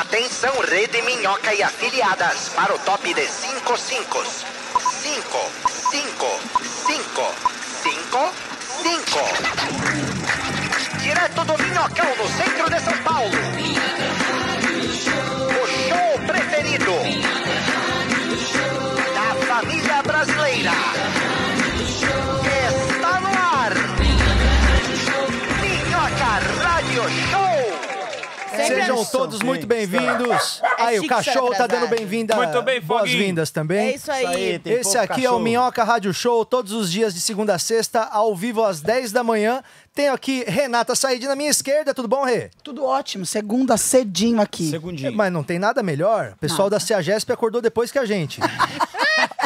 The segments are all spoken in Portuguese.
Atenção, Rede Minhoca e afiliadas, para o top de 5 5. 5, 5, 5, 5, 5. Direto do Minhocão, no centro de São Paulo. Sejam todos muito bem-vindos. Aí, o chique ser cachorro tá dando bem-vinda. Muito bem, Foguinho. Boas-vindas também. É isso aí. tem Esse pouco aqui é o cachorro. Minhoca Rádio Show, todos os dias de segunda a sexta, ao vivo às 10 da manhã. Tenho aqui Renata Said na minha esquerda, tudo bom, Rê? Tudo ótimo, segunda cedinho aqui. Segundinho. Mas não tem nada melhor. O pessoal da CEAGESP acordou depois que a gente.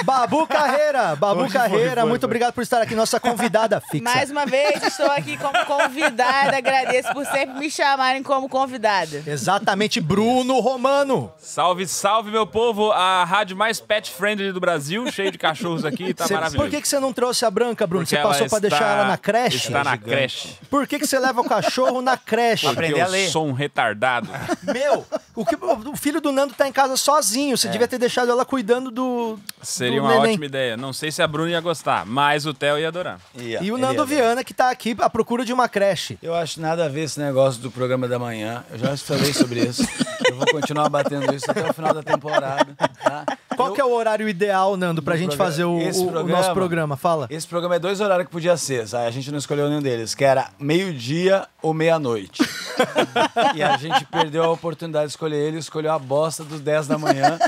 Babu Carreira, Babu Hoje foi, Carreira, foi, muito foi. obrigado por estar aqui, nossa convidada fixa. Mais uma vez, estou aqui como convidada. Agradeço por sempre me chamarem como convidada. Exatamente, Bruno Romano. Salve, salve, meu povo! A rádio mais pet friendly do Brasil, cheio de cachorros aqui, tá Cê- maravilhoso. por que, que você não trouxe a branca, Bruno? Porque Você passou ela pra deixar ela na creche? Está na Gigante. creche. Por que, que você leva o cachorro na creche? Porque Aprender eu a ler. sou um retardado. Meu, o, que- o filho do Nando tá em casa sozinho. Você devia ter deixado ela cuidando do. Seria do uma neném. ótima ideia. Não sei se a Bruna ia gostar, mas o Theo ia adorar. E o Nando Viana, que tá aqui à procura de uma creche. Eu acho nada a ver esse negócio do programa da manhã. Eu já falei sobre isso. Eu vou continuar batendo isso até o final da temporada. tá? Qual Eu- que é o horário ideal, Nando, pra do gente programa- fazer o, esse o- o programa- nosso programa? Fala. Esse programa é dois horários que podia ser, sabe? A gente não escolheu nenhum deles, que era meio-dia ou meia-noite. e a gente perdeu a oportunidade de escolher ele, escolheu a bosta dos 10 da manhã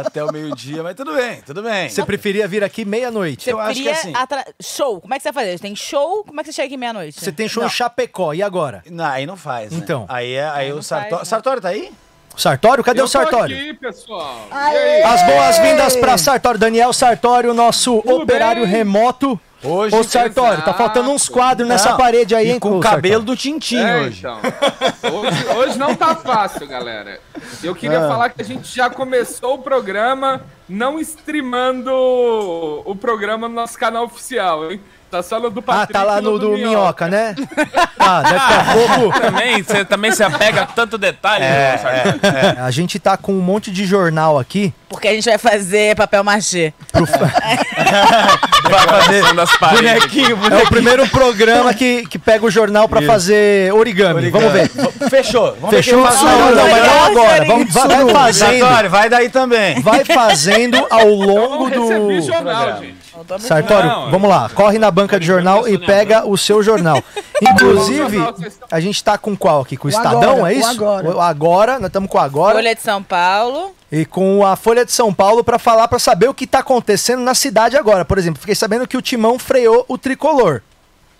até o meio-dia, mas tudo bem, tudo bem. Você preferia vir aqui meia-noite? Você Eu acho que assim- atra- Show. Como é que você vai fazer? Tem show? Como é que você chega aqui meia-noite? Você tem show Não. em Chapecó, e agora? Não, aí não faz, né? Então. Aí, é, aí, não o Sartório... faz, né? Sartório tá aí? Sartório? Cadê o Sartório? aqui, pessoal. Aê! As boas-vindas pra Sartório. Daniel Sartório, nosso Tudo operário bem? remoto. Hoje... Ô, Sartório, tá faltando uns quadros nessa Não, parede aí, e hein? com o cabelo Sartório? do Tintim É, hoje. então. Hoje, hoje não tá fácil, galera. Eu queria Ah. falar que a gente já começou o programa não streamando o programa no nosso canal oficial, hein? Tá só no do Ah, Patrick tá lá e no do Minhoca. Minhoca, né? Ah, daqui a pouco... Também, você também se apega a tanto detalhe, meu Sartori. A gente tá com um monte de jornal aqui. Porque a gente vai fazer papel machê. Vai fazer das paredes. bonequinho, É bonequinho. o primeiro programa que, que pega o jornal pra fazer origami. Vamos ver. Fechou. Vamos Fechou? ver Não, não, não, mas não agora. Vamos, vai, vai fazendo. Sartório, vai daí também. Vai fazendo ao longo do. jornal, gente. Sartório, Não, vamos lá. Corre na banca de jornal e pega o seu jornal. Inclusive, a gente tá com qual aqui? Com o O Estadão, Agora, é o isso? Agora. O agora, nós estamos com o agora. Folha de São Paulo. E com a Folha de São Paulo pra falar, pra saber o que tá acontecendo na cidade agora. Por exemplo, fiquei sabendo que o Timão freou o tricolor.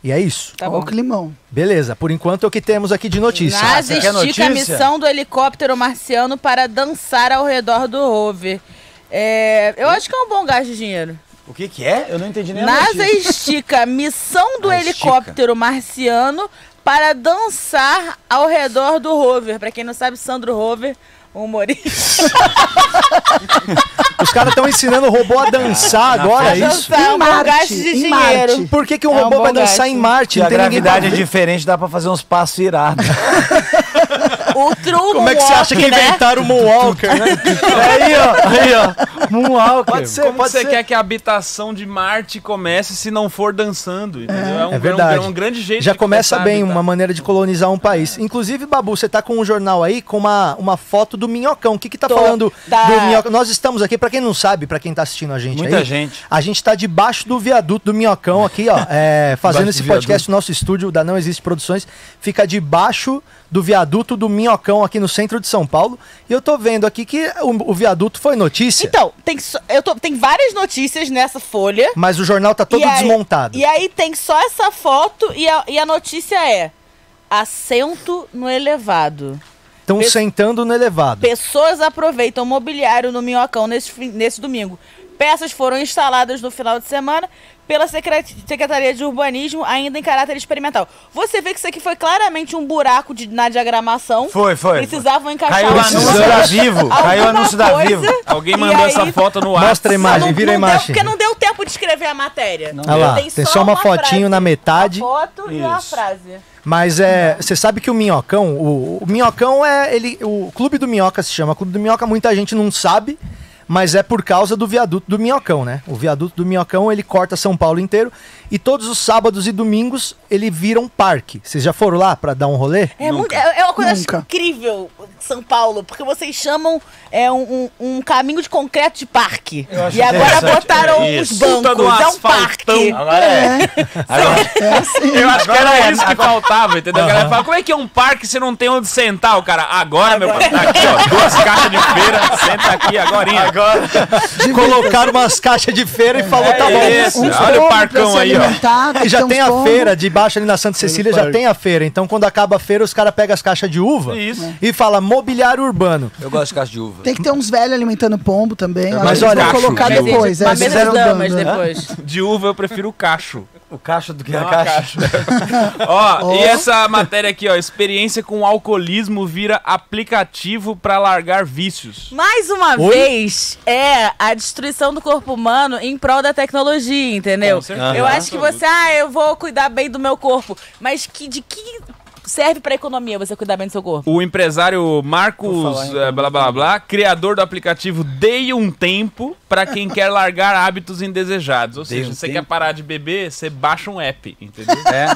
E é isso. Tá Ó bom. o climão. Beleza, por enquanto é o que temos aqui de notícia. NASA estica a missão do helicóptero marciano para dançar ao redor do rover. É, eu acho que é um bom gasto de dinheiro. O que que é? Eu não entendi nem a NASA notícia. estica a missão do Ah, helicóptero marciano para dançar ao redor do rover. Pra quem não sabe, Sandro Rover, humorista. Os caras estão ensinando o robô a dançar agora, é isso? dançar, um bom Marte, gasto de em dinheiro. Marte. Por que, que um É um robô bom vai dançar gasto. em Marte? Que Não a gravidade é diferente, dá pra fazer uns passos irados. O true Como é que você acha que né? inventaram o Moonwalker, né? aí, ó. Aí, ó. Moonwalker. Pode ser, Como pode você ser. quer que a habitação de Marte comece se não for dançando? Entendeu? É, um, É verdade. é um grande jeito Já de começa bem habitar. uma maneira de colonizar um país. Inclusive, Babu, você tá com um jornal aí com uma, uma foto do Minhocão. O que que tá Tô. falando Da- do Minhocão? Nós estamos aqui, pra quem não sabe, pra quem tá assistindo a gente Muita aí, gente. a gente tá debaixo do viaduto do Minhocão aqui, ó, é, fazendo esse do podcast. Nosso estúdio da Não Existe Produções fica debaixo do viaduto do Minhocão aqui no centro de São Paulo. E eu tô vendo aqui que o, o viaduto foi notícia, Então, tem, eu tô, tem várias notícias nessa folha. mas o jornal tá todo E aí- desmontado. E aí tem só essa foto e a, e a notícia é: assento no elevado. Estão sentando no elevado. Pessoas aproveitam mobiliário no Minhocão nesse, nesse domingo. Peças foram instaladas no final de semana pela Secre- Secretaria de Urbanismo, ainda em caráter experimental. Você vê que isso aqui foi claramente um buraco de- na diagramação. Foi, foi. Precisavam encaixar Caiu o anúncio da Vivo. Caiu o anúncio da. Vivo. Alguém mandou aí- essa foto no Mostra a imagem, Não- vira a não deu- imagem. porque não deu tempo de escrever a matéria. Olha lá, tem só uma fotinho na metade. Uma foto e uma Isso. frase. Mas é, você sabe que o Minhocão, o, o Minhocão é ele, o Clube do Minhoca se chama Clube do Minhoca, muita gente não sabe, mas é por causa do viaduto do Minhocão, né? O viaduto do Minhocão, ele corta São Paulo inteiro e todos os sábados e domingos ele vira um parque. Vocês já foram lá pra dar um rolê? É, muito, é, é uma coisa Nunca. incrível, São Paulo, porque vocês chamam é, um, um- um caminho de concreto de parque. acho E agora interessante. botaram É os bancos. É um asfaltão. parque. Agora é. Agora, É assim. Eu acho que Agora era é, isso que faltava, entendeu? A galera fala, como é que é um parque se não tem onde sentar? O cara, agora, meu pai, tá aqui, ó, duas caixas de feira, senta aqui agorinha. agora. Colocaram umas caixas de feira e falou, tá bom. Uns Olha o parcão aí, ó. E já tem a feira, debaixo ali na Santa Cecília já tem a feira. Então quando acaba a feira, os caras pegam as caixas de uva Isso. e fala mobiliário urbano. Eu gosto de caixa de uva. Tem que ter uns velhos alimentando pombo também. eu Mas olha, colocar cacho, depois. Uma é, fizeram damas dando, né? depois. De uva eu prefiro o cacho. O caixa do que Não a a caixa. Ó, Ó. e essa matéria aqui, ó, experiência com alcoolismo vira aplicativo pra largar vícios. Mais uma Oi? vez, é a destruição do corpo humano em prol da tecnologia, entendeu? Com certeza. Eu acho que você, ah, eu vou cuidar bem do meu corpo. Mas que, de que serve pra economia você cuidar bem do seu corpo? O empresário Marcos falar eh, blá blá blá, criador do aplicativo Dei um Tempo pra quem quer largar hábitos indesejados. Ou Dei seja, um você tempo? quer parar de beber, você baixa um app, entendeu? É.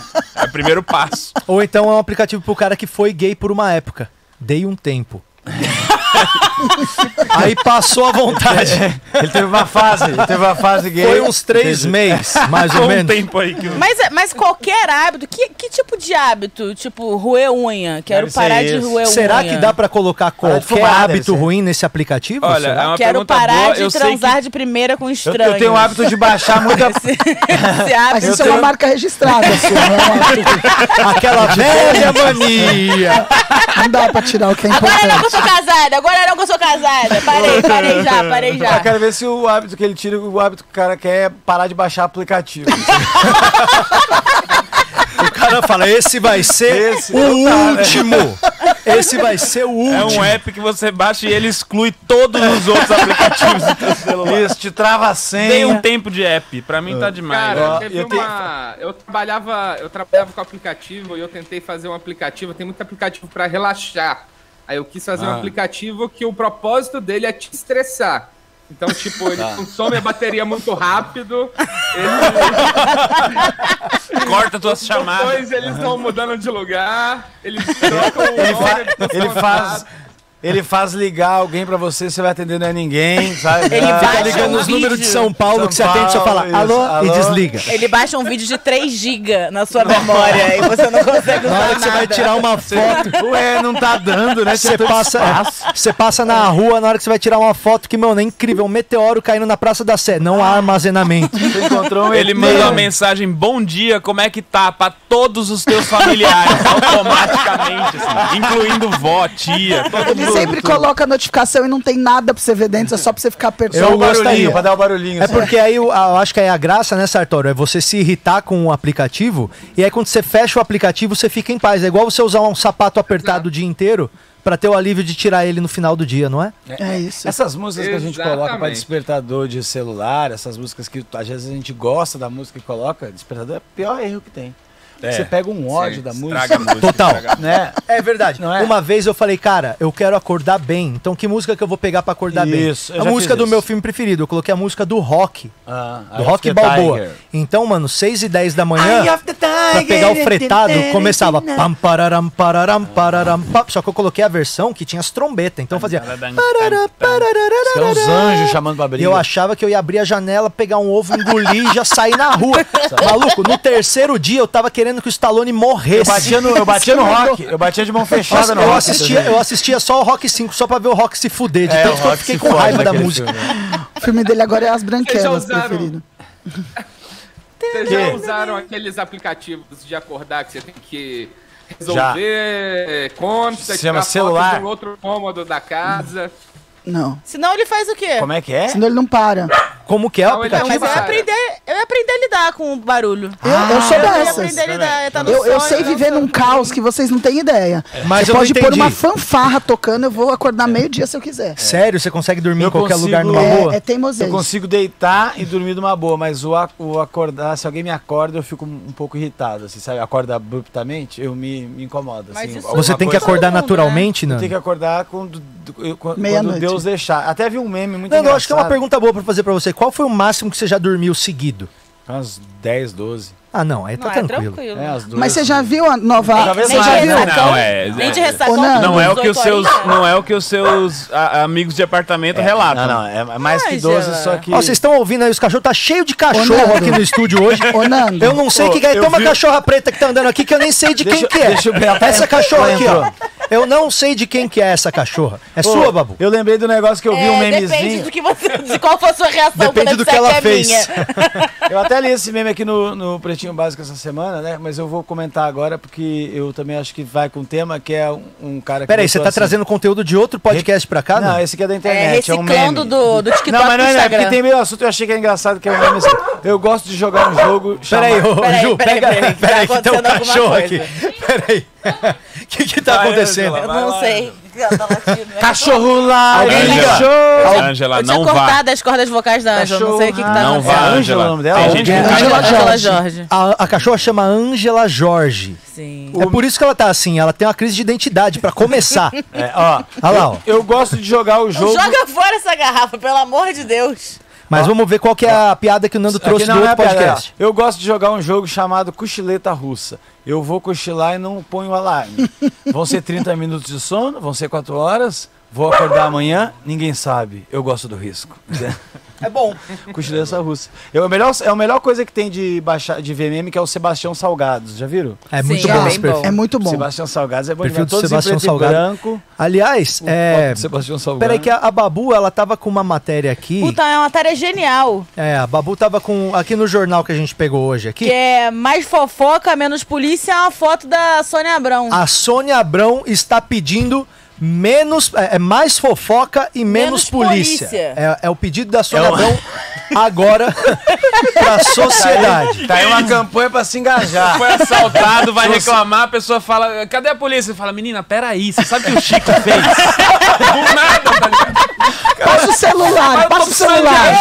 É o primeiro passo. Ou então é um aplicativo pro cara que foi gay por uma época. Dei um tempo. Aí passou a vontade. Ele teve uma fase, ele teve uma fase gay. Foi uns três meses, mais ou um menos. tempo aí que... Mas, é- mas qualquer hábito, que, que tipo de hábito? Tipo, roer unha. Quero Deve parar de roer unha. Será que dá pra colocar qualquer fumar, hábito ruim nesse aplicativo? Olha, é uma Quero parar boa. de eu transar que... de primeira com Eu, estranhos. eu tenho o hábito de baixar muita. Esse, esse Mas hábito. isso é uma marca registrada sua, não é Aquela velha mania. Não dá pra tirar o que é Agora não eu importante. Sou casada, agora não que eu sou casada. Parei, parei já, parei Eu já. quero ver se o hábito que ele tira, o hábito que o cara quer é parar de baixar aplicativo. O cara fala, esse vai ser Esse o tá, né? último. Esse vai ser o É último. um app que você baixa e ele exclui todos os outros aplicativos do teu celular. Isso, te trava a Tem um senha. tempo de app. Pra mim tá demais. Cara, teve eu tenho- uma. Eu trabalhava, eu trabalhava com aplicativo e eu tentei fazer um aplicativo. Tem muito aplicativo pra relaxar. Aí eu quis fazer um Ah. aplicativo que o propósito dele é te estressar. Então, tipo, ele consome a bateria muito rápido. Corta tuas chamadas. Depois eles vão mudando de lugar. Eles trocam o Ele, fa- ele faz. Ele faz ligar alguém pra você, você vai atender não é ninguém, sabe? Ele Ah, Fica ligando um os números de vídeo. São Paulo São que você atende, você fala Paulo, alô, isso. e Alô? desliga. Ele baixa um vídeo de 3 GB na sua memória e você não consegue Na usar hora que você vai tirar uma foto, Ué, não tá dando, né? você passa, você passa na rua, na hora que você vai tirar uma foto que, mano, é incrível, um meteoro caindo na Praça da Sé, não há armazenamento. Você encontrou um Ele manda uma mensagem, bom dia, como é que tá? Pra todos os teus familiares, automaticamente, assim, incluindo vó, tia, todo Ele sempre coloca a notificação e não tem nada pra você ver dentro, é só pra você ficar apertando. o Eu gostaria. barulhinho, pra dar o barulhinho. É assim. porque aí eu, acho que aí a graça, né, Sartório, é você se irritar com o aplicativo e aí quando você fecha o aplicativo você fica em paz. É igual você usar um sapato apertado o dia inteiro pra ter o alívio de tirar ele no final do dia, não é? É isso. Essas músicas que a gente coloca pra Exatamente. despertador de celular, essas músicas que às vezes a gente gosta da música e coloca, despertador é o pior erro que tem. É. Você pega um ódio da música, música. Total. né? É verdade. Não é? Uma vez eu falei, cara, eu quero acordar bem. Então que música que eu vou pegar pra acordar Isso, bem? A música do isso. meu filme preferido. Eu coloquei a música do rock. Ah, Do Rock Balboa. Tiger. Então, mano, 6 e 10 da manhã, pra pegar o fretado, começava pam, pararam, pararam, pararam, pam. Só que eu coloquei a versão que tinha as trombetas. Então fazia. é uns anjos chamando pra E briga. eu achava que eu ia abrir a janela, pegar um ovo, engolir e já sair na rua. Maluco, no terceiro dia eu tava querendo que o Stallone Eu morresse. batia no, eu batia no rock, eu batia de mão fechada Nossa, no eu, rock. assistia, eu assistia só o Rock 5, só pra ver o Rock se fuder, de É, tanto que eu fiquei com raiva da música. filme. O filme dele agora é As Vocês já Branquelas, usaram- preferido. Vocês já usaram aqueles aplicativos de acordar que você tem que resolver conta, Se chama tirar foto celular. de um outro cômodo da casa? Não. Senão ele faz o quê? Como é que é? Senão ele não para. Como que é o Não, ele é aplicativo? Mas eu ia, aprender, eu ia aprender a lidar com o barulho. Eu, eu sou eu ia dessas. aprender a lidar. Eu, tá no Eu, eu sonho, sei viver num caos que vocês não têm ideia. Mas você eu não pode pôr entendi. uma fanfarra tocando, eu vou acordar meio-dia se eu quiser. Sério, você consegue dormir Eu em qualquer consigo- lugar numa boa? É, é teimosia. Eu consigo deitar e dormir numa boa, mas o, ac- o acordar, se alguém me acorda, eu fico um pouco irritado, assim, sabe? Acorda abruptamente, eu me, me incomoda. Mas assim, isso alguma Você tem que coisa- acordar Todo mundo, naturalmente, Eu Nando? tenho que acordar quando, eu- quando Meia-noite. Deus deixar. Até vi um meme muito Não, eu acho que é uma pergunta boa pra fazer pra você. Qual foi o máximo que você já dormiu seguido? Umas 10, 12. Ah, não, aí Não, tá é tranquilo. tranquilo. É, as duas. Mas você já viu a nova. Nem eu de já vi, ressacão, não, é- nem de é- ressacão. Ô, Nando. Não é o que os 18 seus, não é o que os seus a- amigos de apartamento relatam. Não, não, é mais que Ai, 12, Gela. só que... Ó, vocês estão ouvindo aí, os cachorros tá cheio de cachorro aqui no estúdio hoje. Ô, Nando. Eu não sei Ô, que é. Toma vi- cachorra preta que tá andando aqui que eu nem sei de Deixa- quem que é. deixa eu ver, Essa cachorra aqui, ó. Eu não sei de quem que é essa cachorra. É Pô, sua, Babu? Eu lembrei do negócio que eu vi um É, depende memezinho. do que você, de qual for a sua reação Depende do que ela é fez. minha. Eu até li esse meme aqui no, no Pretinho Básico essa semana, né? Mas eu vou comentar agora porque eu também acho que vai com o tema, que é um, um cara que. Peraí, você tá assim- trazendo conteúdo de outro podcast pra cá, Não, não? esse aqui é da É, internet, é, um reciclando meme. do, do TikTok Não, mas não é, né? Instagram. porque tem meio assunto, eu achei que era engraçado, que é um meme assim. Eu gosto de jogar um jogo Peraí, chamado... ô, Peraí, Ju, peraí, pega. peraí, tá Peraí, que tem um cachorro coisa. aqui. Peraí. Que que tá Vai, acontecendo? Ângela, Eu não lá. sei. Tá latindo, né? Cachorro lá! Eu tinha não vá. cortado as cordas vocais da Ângela, não sei o que, que tá Não acontecendo. vá, Ângela, Ângela. o nome dela? Tem gente Ângela Ângela Jorge. Jorge. A, a cachorra chama Ângela Jorge. Sim. É por isso que ela tá assim, ela tem uma crise de identidade, pra começar. É, ó, Olha lá, ó. eu gosto de jogar o jogo... Joga fora essa garrafa, pelo amor de Deus. Mas vamos ver qual que é a piada que o Nando trouxe do é outro piada, podcast. ó. Eu gosto de jogar um jogo chamado Cochileta Russa. Eu vou cochilar e não ponho alarme. vão ser 30 minutos de sono, vão ser 4 horas. Vou acordar amanhã, ninguém sabe. Eu gosto do risco. É bom. Cochileta Russa. Eu, a melhor, é a melhor coisa que tem de, baixar, de ver meme, que é o Sebastião Salgados. Já viram? É Sim, muito é bom perfil. bom. É muito bom. Sebastião Salgados é bom Perfil do Sebastião Salgado. branco. Aliás, é. Sebastião Salgado. Peraí que a, a Babu, ela tava com uma matéria aqui. Puta, é uma matéria genial. É, a Babu tava com. Aqui no jornal que a gente pegou hoje aqui. Que é mais fofoca, menos polícia, é uma foto da Sônia Abrão. A Sônia Abrão está pedindo menos. É, é mais fofoca e menos, Menos polícia. polícia. É, é o pedido da Sônia É o- Abrão agora pra sociedade. Tá aí uma campanha pra se engajar. Foi assaltado, vai reclamar, a pessoa fala, cadê a polícia? Fala, menina, peraí, você sabe o que o Chico fez? Do nada, tá ligado? Passa o celular, passa o celular.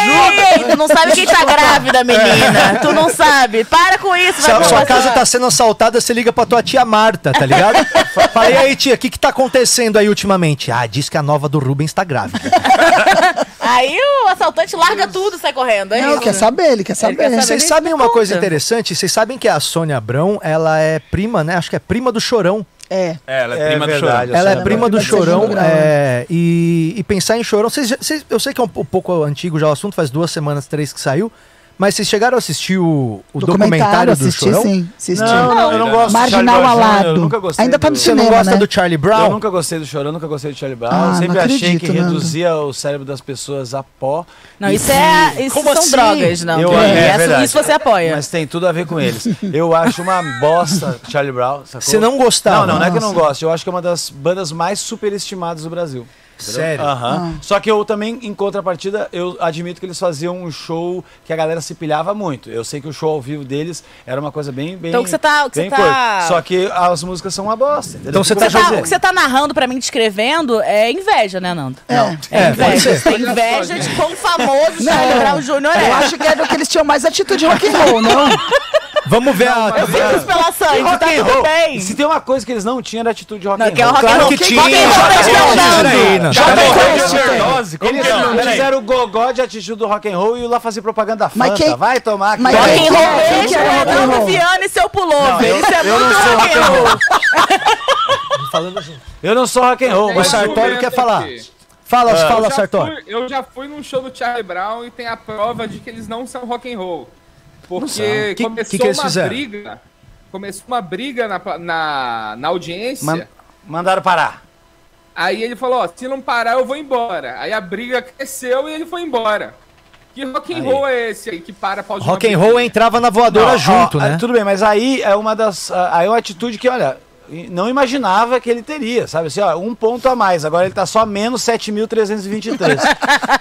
Ei, tu não sabe quem tá grávida, menina. Tu não sabe. Para com isso, Se vai a sua conversar. casa tá sendo assaltada, você liga pra tua tia Marta, tá ligado? Fala, e aí, tia, o que que tá acontecendo aí ultimamente? Ah, diz que a nova do Rubens tá grávida. Aí o assaltante larga tudo e sai correndo. É Não, isso. quer saber, ele quer saber. quer saber. Vocês sabem uma conta. coisa interessante? Vocês sabem que a Sônia Abrão, ela é prima, né? Acho que é prima do Chorão. É. É, ela é, É prima do verdade, chorão. eu Ela é prima do Chorão. é, e, e pensar em Chorão. Vocês, já- vocês- eu sei que é um, um pouco antigo já o assunto, faz duas semanas, três que saiu. Mas vocês chegaram a assistir o, o documentário, do assisti Chorão? sim. Assisti. Não, não, eu não gosto Marginal do Charlie Brown Jr., alado. Eu nunca gostei Ainda tá do... no Você não cinema, gosta né? do Charlie Brown? Eu nunca gostei do Chorão, eu nunca gostei do Charlie Brown. Ah, eu sempre não achei acredito, que Nando. reduzia o cérebro das pessoas a pó. Não, isso, é, isso Como são assim? drogas, não. Eu- que- é isso- você apoia. Mas tem tudo a ver com eles. Eu acho uma bosta Charlie Brown. sacou? Você não gostava? Não, não, não é que eu não gosto. Eu acho que é uma das bandas mais superestimadas do Brasil. Sério? Aham. Só que eu também, em contrapartida, eu admito que eles faziam um show que a galera se pilhava muito. Eu sei que o show ao vivo deles era uma coisa bem. bem Então o que você tá- o que bem você tá-. Só que as músicas são uma bosta. Entendeu? Então você O que tá eu tá- o que você tá narrando pra mim, descrevendo, é inveja, né, Nando? É. É, É, pode inveja. Tem inveja de quão famoso Charlie Brown Jr. Eu é. acho que era que eles tinham mais atitude rock and roll, não? Vamos ver a. Eu fiz pela Sandy, tá Rock tudo roll. bem. Se tem uma coisa que eles não tinham era atitude rock Não, and que é o roll. rock and Claro roll. que Rock tinha. and roll não. Já Eles, é? Peraí. fizeram o gogó de atitude do rock and roll e lá fazer propaganda Fanta. quem- Vai tomar aqui. Mas Rock and roll que mesmo era é rock and Nando roll? Viana e seu pullover. eu- Isso é eu não muito sou rock and rock roll. Falando assim. Eu não sou rock and roll, O mas argumento quer falar. Fala, fala, fui- eu já fui num show do Charlie Brown e tem a prova de que eles não são rock and roll. Porque Que- que começou que eles uma fizeram? briga. Começou uma briga na, na, na audiência. Man- mandaram parar. Aí ele falou, ó, se não parar eu vou embora. Aí a briga cresceu e ele foi embora. Que rock and Aí. roll é esse aí que para pra Rock and roll entrava na voadora Não, junto, ó, né? Tudo bem, mas aí é uma das. Aí é uma atitude que, olha, não imaginava que ele teria, sabe assim, ó, um ponto a mais. Agora ele tá só menos 7.323.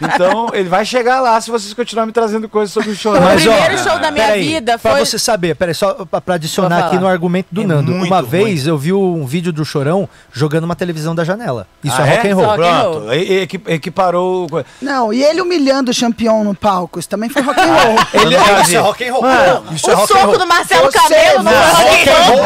então ele vai chegar lá se vocês continuarem me trazendo coisas sobre o chorão. Mas, Mas, o ó, primeiro show da minha Peraí, vida Pra foi. você saber, peraí, só pra, pra adicionar aqui no argumento do É Nando. Uma ruim. vez eu vi um vídeo do Chorão jogando uma televisão da janela. Isso Ah, é rock and roll. Só rock and roll. Pronto, e- e- equi- equiparou. Não, e ele humilhando o campeão no palco, isso também foi rock and roll. Ele isso é rock and roll. isso é o rock and soco roll. do Marcelo Você Camelo não, no rock and roll.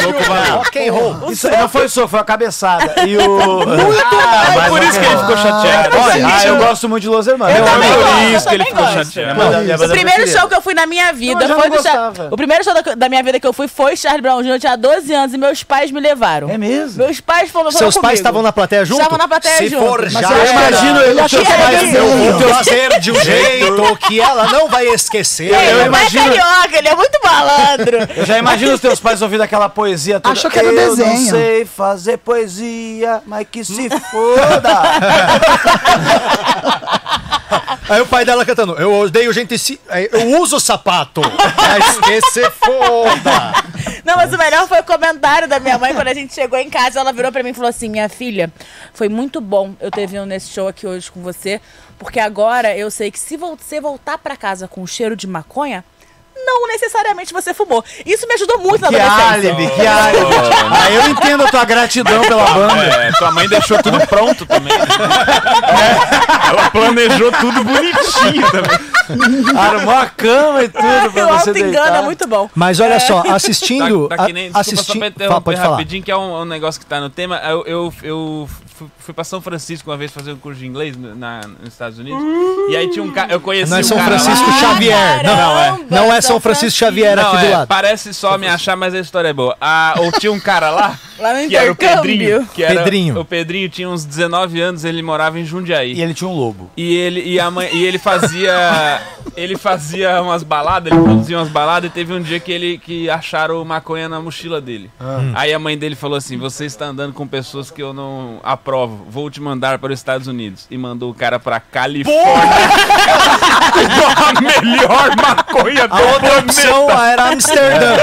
Soco valeu. Rock and roll. Isso aí não foi o soco, foi a cabeçada. E o. Ah, mas por isso que ele ficou chateado. Olha, ah, eu gosto muito de Los Hermanos. Eu também Por isso que eu ele ficou chateado. Minha O primeiro show que eu fui na minha eu vida foi do. O primeiro show da, minha vida que eu fui foi Charlie Brown Jr. Eu tinha 12 anos e meus pais me levaram. É mesmo? Meus pais foram, Seus pais estavam na plateia junto? Estavam na plateia Se junto. for já, eu imagino ele achando seus que pais desenho. vão fazer de um jeito que ela não vai esquecer. Ele eu não imagino- é carioca, ele é muito malandro. Eu já imagino os teus pais ouvindo aquela poesia toda. Achou que era eu não desenho. sei fazer poesia, mas que se foda. Aí o pai dela cantando, eu odeio gente se... Eu uso sapato. Mas que se foda. Não, mas o melhor foi o comentário da minha mãe quando a gente chegou em casa. Ela virou pra mim e falou assim: Minha filha, foi muito bom eu ter vindo nesse show aqui hoje com você, porque agora eu sei que se você voltar pra casa com o cheiro de maconha, não necessariamente você fumou. Isso me ajudou muito na que adolescência. álibi, que álibi. Ah, eu entendo a tua gratidão pela banda. É, tua mãe deixou tudo pronto também. né? Ela planejou tudo bonitinho também. Armou a cama e tudo pra O você deitar. é muito bom. Mas olha só, assistindo... Tá, tá que nem, a- desculpa, só pra assistindo... interromper pode falar. rapidinho, que é um, um negócio que tá no tema. Eu, eu, eu fui, fui pra São Francisco uma vez fazer um curso de inglês na, nos Estados Unidos. E aí tinha um cara. Eu conheci Não é um São cara Francisco lá. Xavier. Não, não é. Não é São Francisco Xavier Não, aqui do é, lado. parece só me achar, mas a história é boa. Ah, ou tinha um cara lá, Lá no que era o. Pedrinho. Que era, Pedrinho. O Pedrinho tinha uns 19 anos, ele morava em Jundiaí. E ele tinha um lobo. E ele, e, a mãe, e ele fazia. ele fazia umas baladas, ele produzia umas baladas e teve um dia que ele que acharam maconha na mochila dele. Aí a mãe dele falou assim: Você está andando com pessoas que eu não aprovo, vou te mandar para os Estados Unidos. E mandou o cara pra Califórnia com a melhor maconha do outra opção era Amsterdã.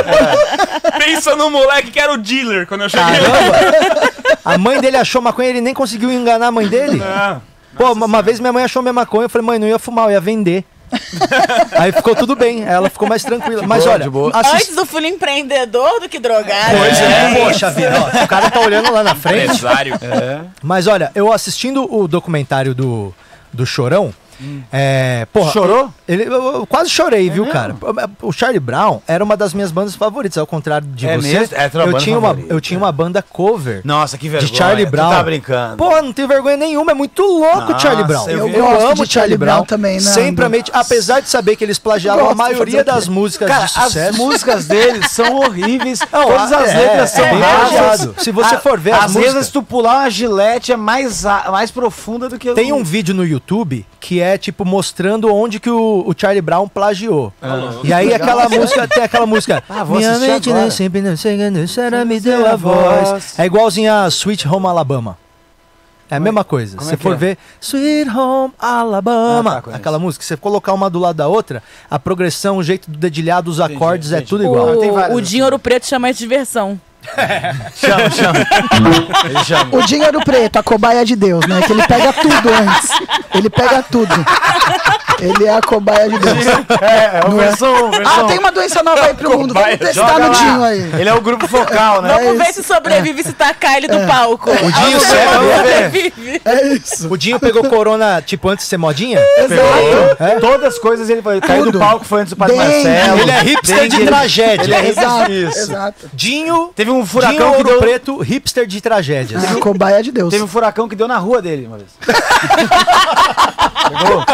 Pensa no moleque que era o dealer quando eu cheguei. Caramba. A mãe dele achou maconha, ele nem conseguiu enganar a mãe dele. Ah, Pô, uma, uma vez minha mãe achou minha maconha, eu falei, mãe, não ia fumar, eu ia vender. Aí ficou tudo bem, aí ela ficou mais tranquila. Mas boa, olha, assist- Antes do filho empreendedor do que drogado. Pois é, poxa vida, ó, o cara tá olhando lá na frente. empresário. Mas olha, eu assistindo o documentário do, do Chorão, é, porra, Chorou? Ele, eu, eu quase chorei, viu, cara? O Charlie Brown era uma das minhas bandas favoritas, ao contrário de É você. mesmo? É eu, tinha uma, eu tinha uma banda cover Nossa, que vergonha. de Charlie Tu Brown. tá brincando. Pô, não tenho vergonha nenhuma, é muito louco Nossa, Charlie Brown. eu vi- gosto de Charlie Brown também, Nando. Sempre amei, apesar de saber que eles plagiavam a maioria o das músicas Cara, de sucesso. as músicas deles são horríveis. Não, Todas as é, letras são é rasas. plagiado. Se você A- for ver as às vezes, músicas- tu pular uma gilete, é mais, mais profunda do que Tem o- um vídeo no YouTube que é tipo mostrando onde que o, o Charlie Brown plagiou. E aí aquela música, tem aquela música. Ah, Minha mente agora. não sempre não chegando, será me deu a voz. É igualzinho a Sweet Home Alabama. É a mesma coisa. como Se é for é? ver Sweet Home Alabama, Ah, tá, aquela música, você colocar uma do lado da outra, a progressão, o jeito do dedilhado, os acordes, é entendi. tudo igual. O, várias o assim. Dinho Ouro Preto chama isso de diversão. Chama, chama. Ele chama. O dinheiro preto, a cobaia de Deus, né? Que ele pega tudo antes. Ele pega tudo. Ele é a cobaia de Deus. É, é Não é? versão, versão. Ah, tem uma doença nova aí pro mundo. Vamos testar Joga no lá. Dinho aí. Ele é o grupo focal, né? Vamos ver isso. se sobrevive se tacar ele do palco. O Dinho ver ver. sobrevive. É isso. O Dinho pegou corona, tipo, antes de ser modinha? Pegou É? Todas as coisas ele foi. Caiu do Tudo. palco, foi antes do Padre. Marcelo. Ele é hipster Dengue, de tragédia. Ele é hipster Exato, isso. exato. Dinho, Teve um furacão que deu... Preto, hipster de tragédias. É a cobaia de Deus. Teve um furacão que deu na rua dele uma vez. Pegou?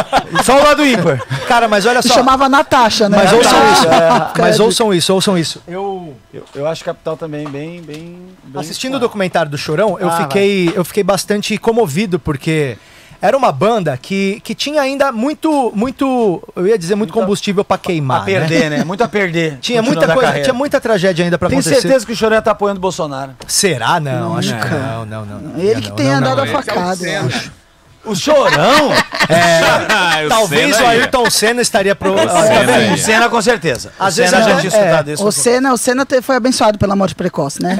Só o lado ímpar. Cara, mas olha Se só. chamava Natasha, né? Mas ouçam isso. Natasha. Mas ouçam isso, ouçam isso. Eu, Eu, eu acho Capital também bem, bem, bem assistindo o claro. documentário do Chorão, eu Ah, fiquei, eu fiquei bastante comovido porque era uma banda que, que tinha ainda muito, muito, eu ia dizer muito combustível pra queimar, a perder, né? né? Muito a perder. Tinha muita coisa, carreira. tinha muita tragédia ainda pra Tenho acontecer. certeza que o Choré tá apoiando o Bolsonaro. Será? Não, acho que não, não, não. Ele que não, tem não, andado não, a não. facada, eu acho. O Chorão? Ah, o Talvez Senna o. Ayrton Senna estaria pro. Senna Ah. O Senna com certeza. Às o Senna vezes já até- tinha escutado é, isso. O Senna, o Senna te- foi abençoado pela morte precoce, né?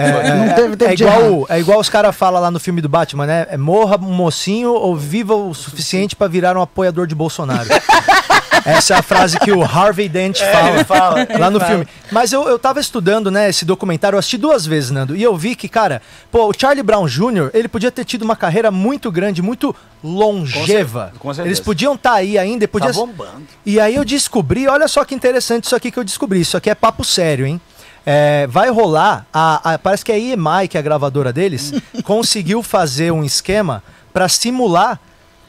não teve tempo É igual, é igual os caras falam lá no filme do Batman, né? É morra um mocinho ou viva o suficiente pra virar um apoiador de Bolsonaro. Essa é a frase que o Harvey Dent fala, ele fala. lá no filme. Mas eu, eu tava estudando, né, esse documentário, eu assisti duas vezes, Nando, e eu vi que, cara, pô, o Charlie Brown Jr., ele podia ter tido uma carreira muito grande, muito longeva. Com certeza. Eles podiam estar aí ainda, e podia... Tá bombando. E aí eu descobri, olha só que interessante isso aqui que eu descobri. Isso aqui é papo sério, hein? É, vai rolar, a, a- parece que a EMI, que é a gravadora deles, conseguiu fazer um esquema para simular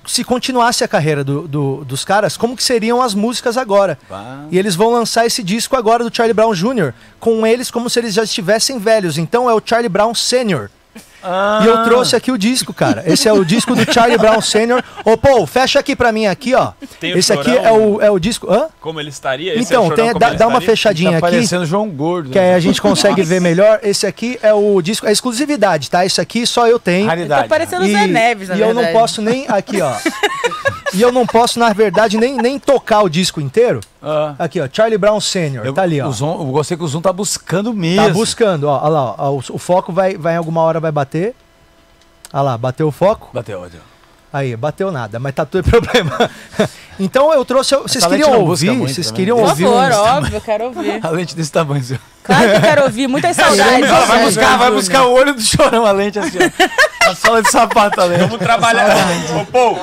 se continuasse a carreira do- do- dos caras, como que seriam as músicas agora. Bah. E eles vão lançar esse disco agora do Charlie Brown Jr., com eles como se eles já estivessem velhos. Então é o Charlie Brown Senior. E eu trouxe aqui o disco, cara. Esse é o disco do Charlie Brown Sr. Ô, Paul, fecha aqui pra mim aqui, ó. Tem o Esse aqui Chorão? é o, é o disco. Hã? Como ele estaria? Esse é o Então, Chorão tem, dá, dá uma fechadinha Tá aqui, parecendo João Gordo. que aí a gente consegue ver melhor. Esse aqui é o disco, é exclusividade, tá? Esse aqui só eu tenho. Raridade. Tá parecendo o E, Zé Neves, na e eu verdade. não posso nem. Aqui, ó. e eu não posso, na verdade, nem, nem tocar o disco inteiro. Ah. Aqui, ó. Charlie Brown Sr. Tá ali, ó. O Zoom, eu gostei que o Zoom tá buscando mesmo. Tá buscando, ó. Olha lá, ó. O, o foco vai, vai em alguma hora vai bater. Olha lá, bateu o foco. Bateu, bateu. Aí, bateu nada, mas tá tudo problema. então eu trouxe. Vocês queriam ouvir? Vocês também. queriam Por ouvir favor, uns- óbvio, eu quero ouvir. A lente desse tamanho. ó. Claro que eu quero ouvir, muitas saudades. Ela vai buscar, vai buscar o olho do chorão, a lente assim, ó. A sola de sapato, a lente. Vamos trabalhar. Ô, Paul,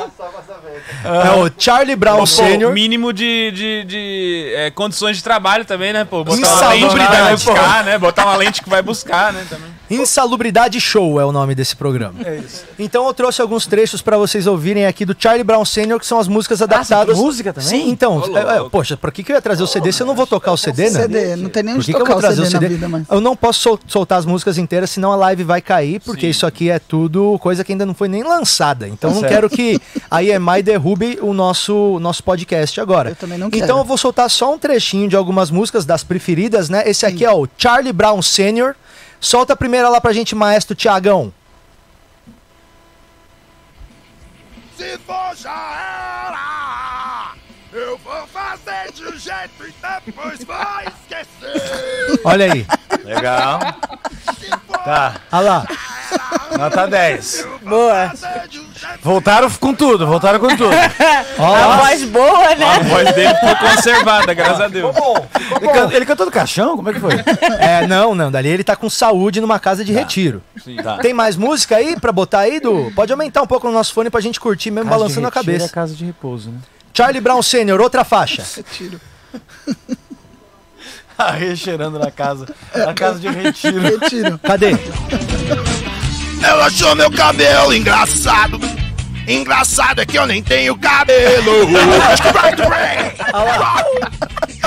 É o Charlie Brown Sr. mínimo de, de, de, é, condições de trabalho também, né, pô? Botar uma lente que vai buscar, né? Botar uma lente que vai buscar, né, também. Insalubridade Show é o nome desse programa. É isso. Então eu trouxe alguns trechos pra vocês ouvirem aqui do Charlie Brown Sr., que são as músicas adaptadas. música também? Sim, então. É, é, poxa, por que, que eu ia trazer o CD se eu não vou tocar o CD, né? CD, não tem nem Por onde que, que eu tocar vou o trazer CD, o CD? na vida, mas... Eu não posso sol- soltar as músicas inteiras, senão a live vai cair, porque isso aqui é tudo coisa que ainda não foi nem lançada. Então Tá não certo. quero que a EMI derrube o nosso, nosso podcast agora. Eu também não Então quero. eu vou soltar só um trechinho de algumas músicas das preferidas, né? Esse aqui é o Charlie Brown Sr. Solta a primeira lá pra gente, maestro Tiagão. Se for já era, eu vou fazer de um jeito e depois vou esquecer. Olha aí. Legal. Tá, Olha lá. nota 10. Boa. Fazer de um Voltaram com tudo, voltaram com tudo. A voz boa, né? A voz dele ficou conservada, graças a Deus. Ele, can- ele cantou do caixão? Como é que foi? É, não, não. Dali ele tá com saúde numa casa de retiro. Tá. Tem mais música aí pra botar aí, Du? Pode aumentar um pouco no nosso fone pra gente curtir mesmo balançando a cabeça. É casa de repouso, né? Charlie Brown Sr., outra faixa. Aí cheirando na casa. Na casa de retiro. Retiro. Cadê? Ela achou meu cabelo engraçado. Engraçado é que eu nem tenho cabelo.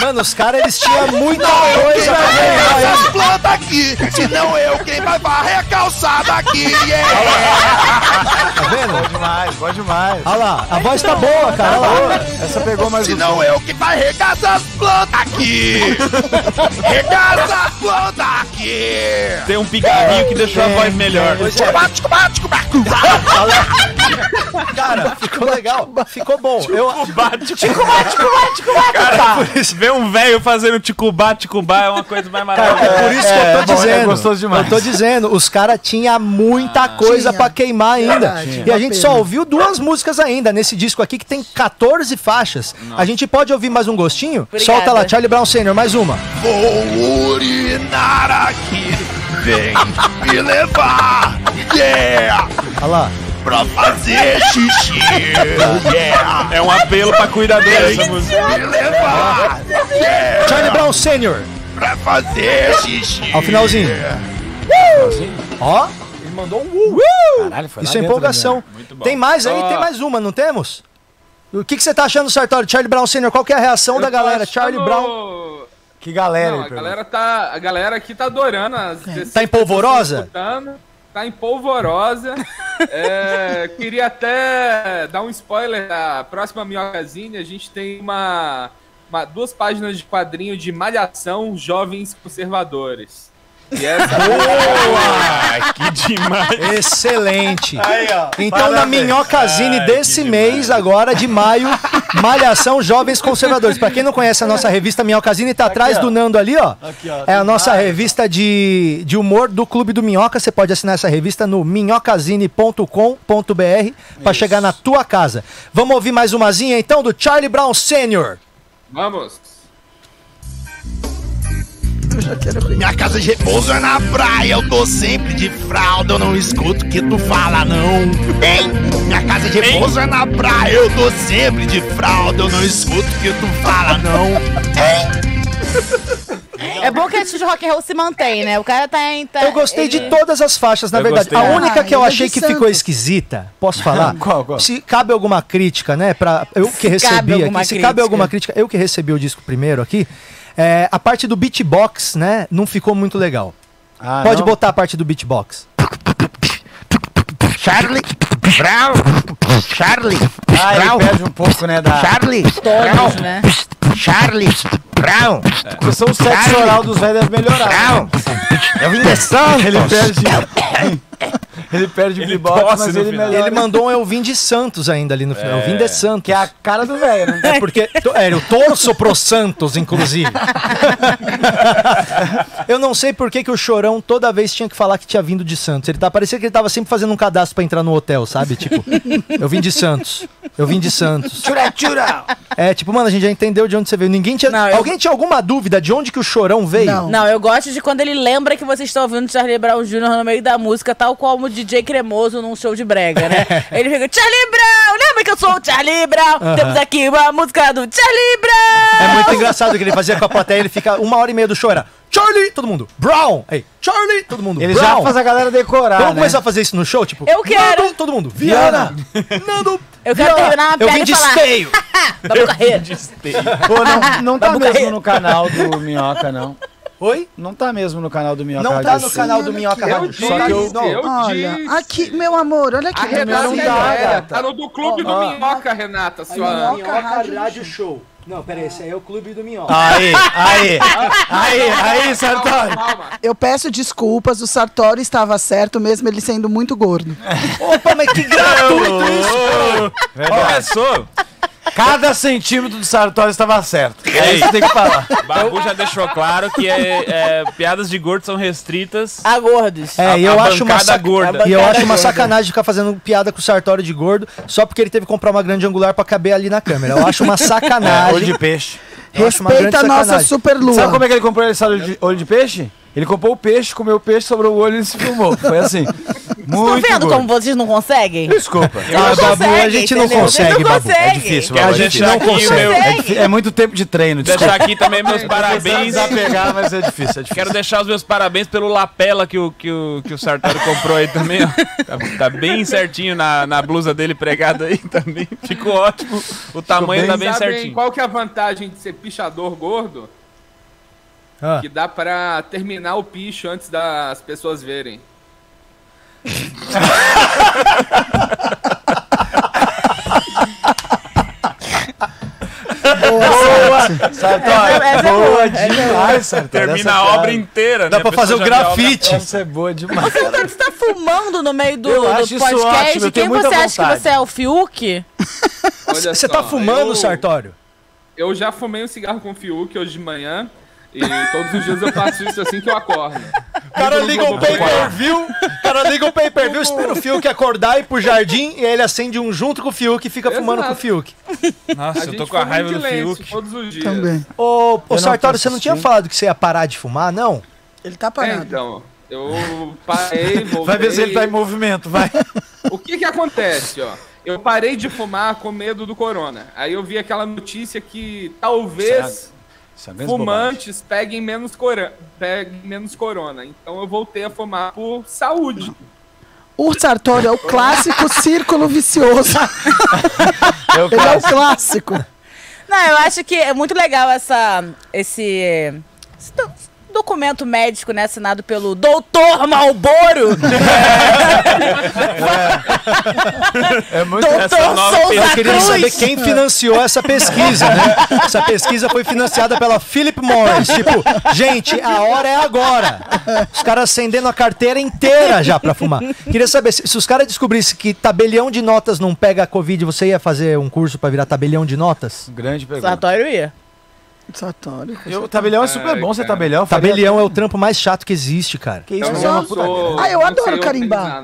Mano, os caras eles tinham muita coisa pra ganhar, hein? Essas plantas aqui, se não eu, quem vai varrer a calçada aqui? Yeah. Tá vendo? Bom demais, bom demais. Olha lá, a voz tá boa, cara. Olha lá. Essa pegou mais Se um. não eu, quem vai regar essas plantas aqui? Regar essas plantas aqui. Tem um pigarrinho que deixou a voz melhor. Bate, bate, bate. Cara, ficou legal. Ficou bom. Eu, Bate, ticubá, ticubá, ticubá. Cara, ver um velho fazendo ticubá, ticubá é uma coisa mais Cara, maravilhosa. é por isso que eu tô é bom, é dizendo. gostoso demais. Eu tô dizendo, os caras tinham muita coisa Tinha. pra queimar ainda. Verdade, E a gente só ouviu duas músicas ainda nesse disco aqui que tem 14 faixas. A gente pode ouvir mais um gostinho? Obrigada. Solta lá, Charlie Brown Sr., mais uma. Vou urinar aqui. Vem me levar. Yeah. Olha lá. Pra fazer xixi. Yeah. É um apelo pra cuidador essa música. me levar. Yeah. Charlie Brown Sr. Pra fazer xixi. Ao finalzinho. Ó, ele mandou um uh. Caralho, foi Isso é dentro empolgação. Muito bom. Tem mais aí? Ó. Tem mais uma, não temos? O que, que você tá achando, Sartório? Charlie Brown Sr., qual que é a reação Eu da galera? achando- Charlie Brown Que galera Não, aí, a galera tá. A galera aqui tá adorando as Tá em polvorosa? Tá em polvorosa. É, queria até dar um spoiler da próxima minhocazinha. A gente tem uma, uma- duas páginas de quadrinho de Malhação Jovens Conservadores. Boa! Que Demais. Excelente. Aí, ó. Então, na Parabéns. Minhocazine desse mês, agora de maio, Malhação Jovens Conservadores. Pra quem não conhece a nossa revista Minhocazine, tá atrás ó. do Nando ali, ó. Aqui, ó. É a nossa várias. revista de, de humor do Clube do Minhoca. Você pode assinar essa revista no minhocazine.com.br pra chegar na tua casa. Vamos ouvir mais umazinha então do Charlie Brown Sr. Vamos. Minha casa de repouso é na praia, eu tô sempre de fralda, eu não escuto o que tu fala, não. Hein? Minha casa de repouso é na praia, eu tô sempre de fralda, eu não escuto o que tu fala, não. É bom que esse rock and roll se mantém, né? O cara tá em. tá- Eu gostei de todas as faixas, na Eu verdade. gostei. A única Ah, que eu achei de que ficou esquisita, posso falar? Qual, qual? Se cabe alguma crítica, né? Pra, eu que Se cabe recebi aqui, se crítica. cabe alguma crítica, eu que recebi o disco primeiro aqui, é, a parte do beatbox, né? Não ficou muito legal. Ah, Pode não? botar a parte do beatbox. Charlie Brown, Charlie Ah, ele perde um pouco, né, da... Charlie Todos, né? Charlie Brown, Começou o sexo Charlie. oral dos velhos deve melhorar. Brown. Eu vim de Santos. Ele perde... ele perde Ele tosse mas ele melhora. Ele mandou um Eu Vim de Santos ainda ali no final. Eu Vim de Santos. Que é a cara do velho, né? É porque é, eu torço pro Santos, inclusive. eu não sei por que, que o Chorão toda vez tinha que falar que tinha vindo de Santos. Ele tá parecia que ele tava sempre fazendo um cadastro pra entrar no hotel, sabe? Tipo, eu vim de Santos. Eu vim de Santos. Tchura, tchura. É, tipo, mano, a gente já entendeu de onde você veio. Ninguém tinha. Não, eu- Alguém tinha alguma dúvida de onde que o Chorão veio? Não. Não, eu gosto de quando ele lembra que vocês estão ouvindo Charlie Brown Jr. no meio da música, tal qual o DJ Cremoso num show de brega, né? ele fica, Charlie Brown, lembra que eu sou o Charlie Brown? Temos aqui uma música do Charlie Brown! É muito engraçado que ele fazia com a plateia, ele fica uma hora e meia do show, era Charlie, todo mundo, Brown, aí, Charlie, todo mundo, Ele Brown. já faz a galera decorar, Vamos né? começar a fazer isso no show? Tipo, Eu quero. Nando, todo mundo, Viana, Nando, Eu quero Viana, terminar uma eu piada vim e de falar. esteio. Babu Carreira. Pô, não, não tá Babu mesmo Carreira. no canal do Minhoca, não. Oi? Não tá mesmo no canal do Minhoca. Não tá Rádio no Sul. canal do Minhoca Rádio. Só que eu... eu, eu Olha, disse. aqui, meu amor, olha aqui. A Renata não é dá, velha, gata. tá no do clube do Minhoca, Renata, sua... Rádio Show. Não, peraí, esse aí é o clube do Minhoca. Aí, aí, aí, aí, Sartori. Calma. Eu peço desculpas, o Sartori estava certo, mesmo ele sendo muito gordo. Opa, mas que gratuito isso! Começou. Cada centímetro do Sartori estava certo. É Ei. isso que tem que falar. Babu já deixou claro que é, é, piadas de gordo são restritas. A gordos. É, e A- eu a acho uma sac- gorda. E eu acho uma sacanagem ficar fazendo piada com o Sartório de gordo só porque ele teve que comprar uma grande angular pra caber ali na câmera. Eu acho uma sacanagem. Olho de peixe. Eu Respeita a nossa sacanagem. super lua. Sabe como é que ele comprou esse olho de, olho de peixe? Ele comprou o peixe, comeu o peixe, sobrou o olho e se filmou. Foi assim. Estão Muito vendo gordo. como vocês não conseguem? Desculpa. Não Babu, a gente não entendeu? consegue, Vocês não Babu. É difícil, Quero A gente não consegue. É, difí- é muito tempo de treino. Desculpa. Deixar aqui também meus parabéns. pegar, mas é difícil, é difícil. Quero deixar os meus parabéns pelo lapela que o, que o, que o Sartori comprou aí também, ó. Tá, tá bem certinho na, na blusa dele pregado aí também. Ficou ótimo. O tamanho bem. tá bem certinho. qual que é a vantagem de ser pichador gordo? Ah. Que dá pra terminar o picho antes das pessoas verem. Boa, Sartori. Essa é boa boa, demais, Sartori. Termina Essa a obra inteira, Dá né? pra fazer o grafite. Essa é boa demais. Você tá fumando no meio do, do podcast? ótimo, Quem você acha que vontade. você é? O Fiuk? Olha Você só, tá fumando, eu, Sartório? Eu já fumei um cigarro com Fiuk hoje de manhã. E todos os dias eu faço isso assim que eu acordo. O cara liga o pay-per-view, o cara liga o pay-per-view, espera o Fiuk acordar e ir pro jardim, e aí ele acende um junto com o Fiuk e fica Exato. fumando com o Fiuk. Nossa, A eu tô com a raiva do Fiuk. todos os dias. Também. Ô, ô Sartório, você não tinha falado que você ia parar de fumar, não? Ele tá É, parado. então, eu parei, voltei. Vai ver se ele tá em movimento, vai. O que que acontece, ó? Eu parei de fumar com medo do corona. Aí eu vi aquela notícia que talvez é fumantes peguem menos, cora peguem menos corona. Então eu voltei a fumar por saúde. O Sartori é o clássico círculo vicioso. Eu Ele é o clássico. Não, eu acho que é muito legal essa. Esse. Esse documento médico, né, assinado pelo doutor Malboro. É muito doutor Souza Eu queria Cruz. saber quem financiou essa pesquisa, né? Essa pesquisa foi financiada pela Philip Morris. Tipo, gente, a hora é agora. Os caras acendendo a carteira inteira já pra fumar. Queria saber, se, se os caras descobrissem que tabelião de notas não pega a Covid, você ia fazer um curso pra virar tabelião de notas? Grande pergunta. Sartório ia. Satório. Eu, tabelião é super Ai, bom ser cara. tabelião. eu faria- Tabelião é o trampo mais chato que existe, cara. Que isso, Eu é uma não puta sou- Ah, eu adoro carimbar.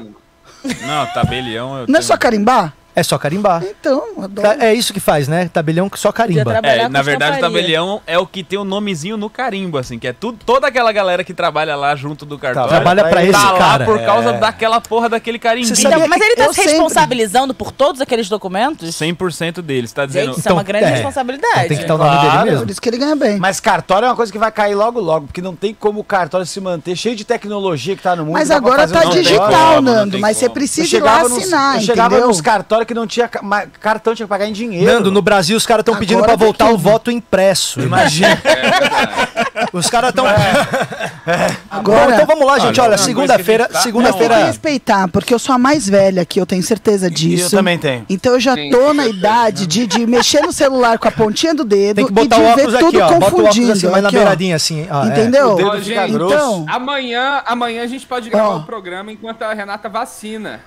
Não, tabelião. Eu Não é tenho- só carimbar? É só carimbar. Então, adoro. Tá- É isso que faz, né? Tabelião que só carimba. É, na verdade, o tabelião é o que tem o nomezinho no carimbo, assim, que é tudo, toda aquela galera que trabalha lá junto do cartório. Trabalha pra esse tá lá cara. por causa É. daquela porra daquele carimbinho. Então, mas ele tá Eu se sempre- responsabilizando por todos aqueles documentos? 100% deles, tá dizendo. Gente, isso é uma Então, grande é. responsabilidade. Tem que estar o nome Claro. dele Por mesmo. isso que ele ganha bem. Mas cartório é uma coisa que vai cair logo logo, porque não tem como o cartório se manter cheio de tecnologia que tá no mundo. Mas agora tá um digital, Nando. Mas você precisa ir lá assinar, eu chegava entendeu? nos cartórios que não tinha cartão, tinha que pagar em dinheiro. Nando, no Brasil os caras estão pedindo tem voltar que- o voto impresso. Imagina. Os caras estão. Agora- Bom, então vamos lá, gente. Olha, segunda-feira. coisa que a gente Mas tem que Segunda-feira. respeitar, porque eu sou a mais velha aqui, eu tenho certeza disso. eu também tenho. Então eu já Sim, tô na idade de, de mexer no celular com a pontinha do dedo Tem que botar e o de óculos ver aqui, tudo ó. Bota o confundindo. assim, mais na beiradinha, assim. ó, é. Entendeu? O dedo fica gente, grosso. Então, Amanhã, amanhã a gente pode gravar o programa enquanto a Renata vacina.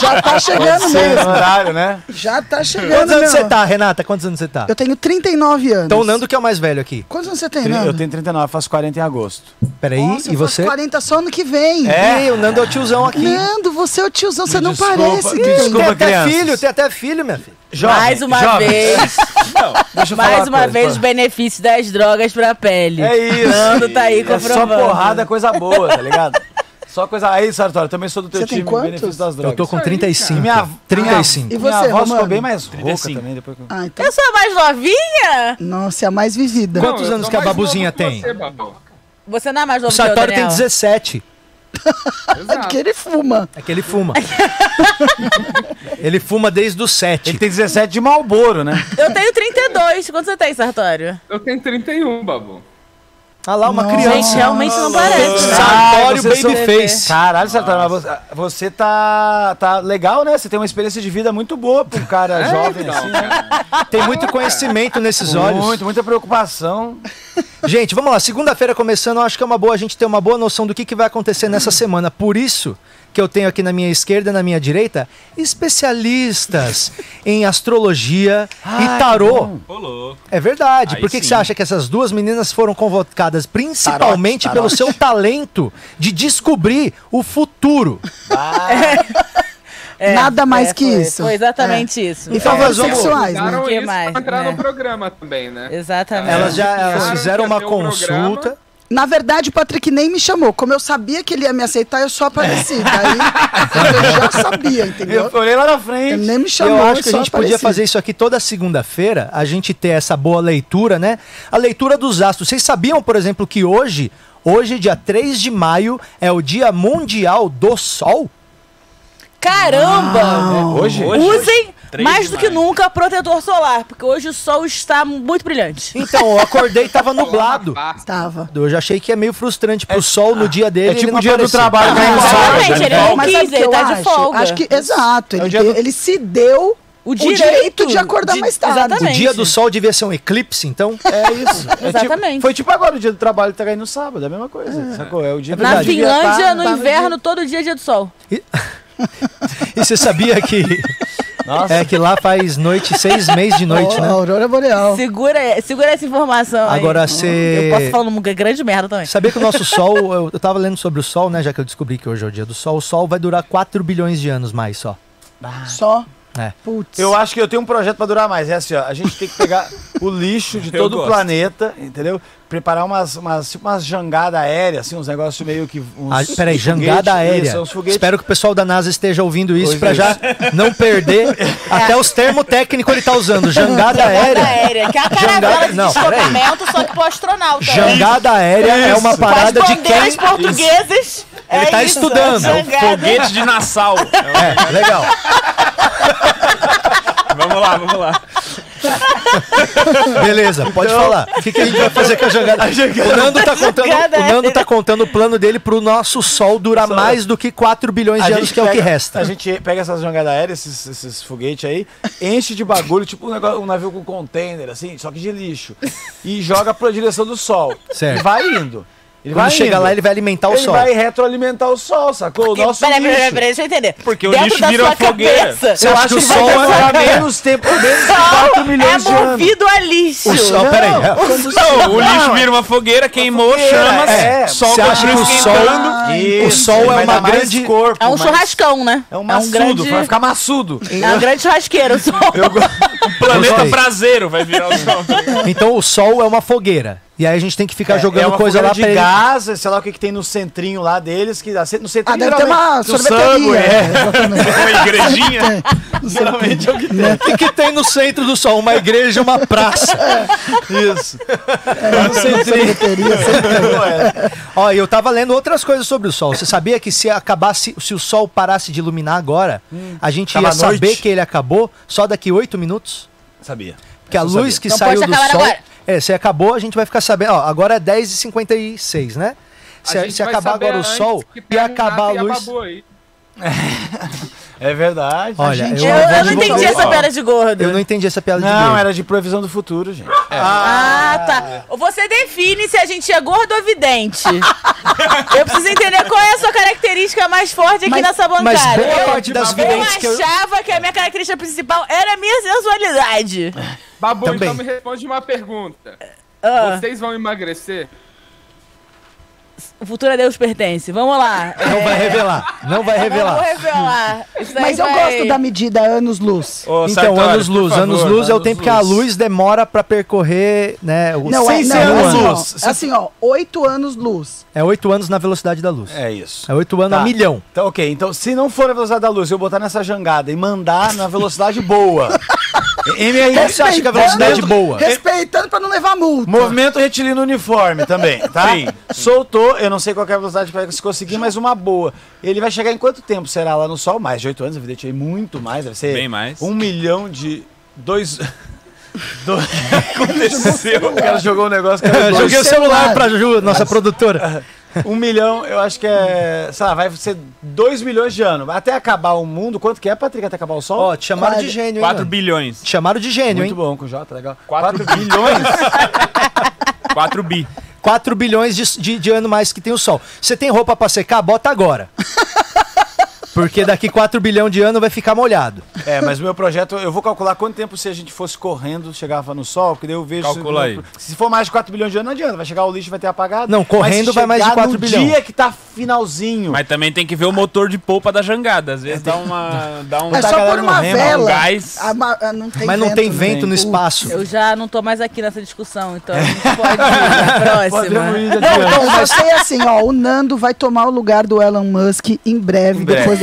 Já tá chegando Pode mesmo. horário, né? Já tá chegando Quantos anos mesmo. você tá, Renata? Quantos anos você tá? Eu tenho 39 anos. Então o Nando que é o mais velho aqui. Quantos anos você tem, Tri- Nando? Eu tenho 39, faço 40 em agosto. Peraí, Nossa, e eu faço você? 40 só ano que vem. É? Ih, o Nando é o tiozão aqui. Nando, você é o tiozão, você não Desculpa, parece. me que- desculpa. tem até filho, tem até filho, minha filha. Jovem, mais uma jovem. vez, Deixa eu mais falar uma coisa, vez, os benefícios das drogas pra pele. É isso. Nando tá aí É só comprovando. porrada, coisa boa, tá ligado? Só coisa. Aí, Sartório, também sou do teu Você time, benefício das drogas. Eu tô com Isso aí, 35. E minha, 35. E minha você, avó ficou Romano? bem mais rouca 35. também. Depois que... eu- Ah, então. Eu sou a mais novinha? Nossa, é a mais vivida. Quantos anos que a babuzinha tem? Você, Babu. Você não é mais O novo que eu, Sartório tem Daniel? 17. É Exato. que ele fuma. É que ele fuma. ele fuma desde os 7. Ele tem 17 de Malboro, né? Eu tenho 32. Quanto você tem, Sartório? Eu tenho 31, Babu. Ah lá, uma Nossa. Gente, criança. realmente não parece, né? Sartório Babyface. Caralho, Sartório, mas você, você tá, tá legal, né? Você tem uma experiência de vida muito boa pra um cara jovem então, assim, né? Tem muito conhecimento nesses olhos. Muito, muita preocupação. Gente, vamos lá. Segunda-feira começando, eu acho que é uma boa a gente ter uma boa noção do que, que vai acontecer nessa semana. Por isso que eu tenho aqui na minha esquerda e na minha direita especialistas em astrologia e tarô. É verdade. Aí Por que, que você acha que essas duas meninas foram convocadas principalmente Tarote, pelo tarote. seu talento de descobrir o futuro? É, Nada mais que foi- isso. Foi exatamente isso. E favores vamos- sexuais, né? Que mais, pra entrar né? no programa também, né? Exatamente. Elas já elas fizeram uma um consulta. programa. Na verdade, o Patrick nem me chamou. Como eu sabia que ele ia me aceitar, eu só apareci. Daí eu já sabia, entendeu? Eu olhei lá na Ele frente. nem me chamou. eu acho que a só gente podia apareci. fazer isso aqui toda segunda-feira, a gente ter essa boa leitura, né? A leitura dos astros. Vocês sabiam, por exemplo, que hoje, hoje, dia 3 de maio, é o Dia Mundial do Sol? Caramba! Hoje? Usem 3 mais do que nunca protetor solar, porque hoje o sol está muito brilhante. Então, eu acordei e tava nublado. Tava. Eu já achei que é meio frustrante pro sol no dia dele. É tipo ele não o dia do trabalho que não Exatamente, ele não Mas quis, o que ele eu tá de acho? folga. Acho que, exato, ele, o dia te- do- ele se deu O o direito, de acordar de- mais tarde. O Exatamente. dia do sol devia ser um eclipse, então. É isso. É tipo- Exatamente. foi tipo agora o dia do trabalho tá caindo no sábado, é a mesma coisa. Sacou? É o dia Na Finlândia, tá- no tá inverno, todo dia é dia do sol. E você sabia que, Nossa. é, que lá faz noite, seis meses de noite, Ó, né? Aurora Boreal. Segura, segura essa informação. Agora você. Eu posso falar uma grande merda também. Sabia que o nosso Sol, eu, eu tava lendo sobre o Sol, né? Já que eu descobri que hoje é o dia do Sol, o Sol vai durar 4 bilhões de anos mais só. Só. É. Putz. Eu acho que eu tenho um projeto pra durar mais. É assim, ó. A gente tem que pegar o lixo de todo o planeta, entendeu? Preparar umas, umas, tipo umas jangadas aéreas, assim, uns negócios meio que. Uns Ah, peraí, jangada aérea. Isso. Espero que o pessoal da NASA esteja ouvindo isso pra é. já não perder. Até os termos técnicos ele tá usando. Jangada Jangada aérea. aérea, que é a caravela Jangada- de deslocamento, só que pro astronauta. Jangada aérea é uma parada de quem. portuguesas. Ele é tá isso, estudando. é jangada. Foguete de Nassau. É, legal. vamos lá, vamos lá. Beleza, pode falar. O que, que a gente vai fazer com a jangada? O Nando tá contando, Jangada o Nando aérea. tá contando o plano dele pro nosso Sol durar mais do que 4 bilhões de anos, que é o que resta. A gente pega essas jangadas aéreas, esses, esses foguetes aí, enche de bagulho, tipo um, negócio- um navio com container, assim, só que de lixo. E joga pra direção do sol. Certo. E vai indo. Ele Quando vai chegar indo. lá, ele vai alimentar o Ele Sol. vai retroalimentar o sol, sacou? O nosso Peraí, peraí, lixo. peraí, deixa eu entender. Porque o Dentro lixo da vira uma fogueira. cabeça, Você Eu acha acho que o Sol é- menos tempo, menos de 4 é milhões de anos. movido a lixo. O Sol, peraí. é, Não, o lixo vira uma fogueira, queimou, chama, é. sol Você acha que o Sol, esquentando. o Sol ele é uma grande... corpo, É um churrascão, né? É um maçudo, grande... vai ficar maçudo. É um grande churrasqueiro, o sol. O planeta prazeiro vai virar o sol. Então o Sol é uma fogueira. E aí a gente tem que ficar É, jogando é uma coisa lá de pra ele. gás, sei lá o que, que tem no centrinho lá deles, que dá- no centrinho Ah, deve ter uma do sorveteria. É. Exatamente. Uma igrejinha. Geralmente é o que tem. O que, que tem no centro do Sol? Uma igreja, uma praça. Isso. É, No centrinho. sorveteria. Ó, e eu tava lendo outras coisas sobre o Sol. Você sabia que se acabasse, se o Sol parasse de iluminar agora, a gente ia à noite. saber que ele acabou só daqui oito minutos? Sabia. Porque a luz sabia. que Não saiu do Sol. agora. É, se acabou, a gente vai ficar sabendo. Ó, agora é 10h56, né? Se, se acabar agora o Sol e acabar a e luz. aí. É verdade. Olha, gente- eu, Eu, não eu não entendi essa piada de gordo. Eu não entendi essa piada de Não, gordo. era de previsão do futuro, gente. Ah, tá. Você define se a gente é gordo ou vidente. eu preciso entender qual é a sua característica mais forte aqui Mas- nessa bancada. Mas boa eu, parte das eu videntes que eu... achava que a minha característica principal era a minha sensualidade. Babu, Também. então me responde uma pergunta. Ah, Vocês vão emagrecer? O futuro a Deus pertence. Vamos lá. Não vai revelar. Não vai Não vou revelar. revelar. Mas eu vai- gosto da medida anos-luz. Então, Sartori, anos-luz. Anos-luz é o anos tempo que a luz. demora pra percorrer, né? O... Não, é, não, é anos assim, ó, luz. é assim, ó, oito anos-luz. É oito anos na velocidade da luz. É isso. É oito anos Tá. a milhão. Então, ok. Então, se não for a velocidade da luz, eu botar nessa jangada e mandar na velocidade boa. MRI, Qual você acha que é a velocidade boa? Respeitando pra não levar multa. Movimento retilíneo uniforme também, tá? Soltou, eu não sei qual que é a velocidade para se conseguir, mas uma boa. Ele vai chegar em quanto tempo será lá no Sol? Mais de 8 anos, evidente, muito mais, deve ser Bem mais. um milhão de... Dois... dois... aconteceu? O cara jogou um negócio que Eu dois- joguei o celular pra Ju, nossa produtora. Um milhão, eu acho que é... Sei lá, vai ser 2 milhões de anos. Até acabar o mundo, quanto que é, Patrick, até acabar o Sol? Ó, te chamaram de gênio, hein? 4 mano? bilhões. Te chamaram de gênio, Muito hein? bom, com J, legal. 4 4 bilhões? 4 bi. 4 bilhões de, de, de ano mais que tem o Sol. Você tem roupa pra secar? Bota agora. Porque daqui 4 bilhão de ano vai ficar molhado. É, mas o meu projeto, eu vou calcular quanto tempo se a gente fosse correndo, chegava no sol, porque daí eu vejo... Calcula se, aí. Se for mais de 4 bilhões de anos, não adianta, vai chegar o lixo, vai ter apagado. Não, correndo vai mais de chegar 4 no bilhão. dia que tá finalzinho... Mas também tem que ver o motor de polpa da jangada. Às vezes dá uma. Dá um, É só por uma morrendo, vela. um gás. Ah, ma- ah, não tem Mas não tem né? vento no espaço. Eu já não tô mais aqui nessa discussão, então a gente pode ir na próxima. Ir Não, então, eu sei assim, ó, o Nando vai tomar o lugar do Elon Musk em breve, Em breve. depois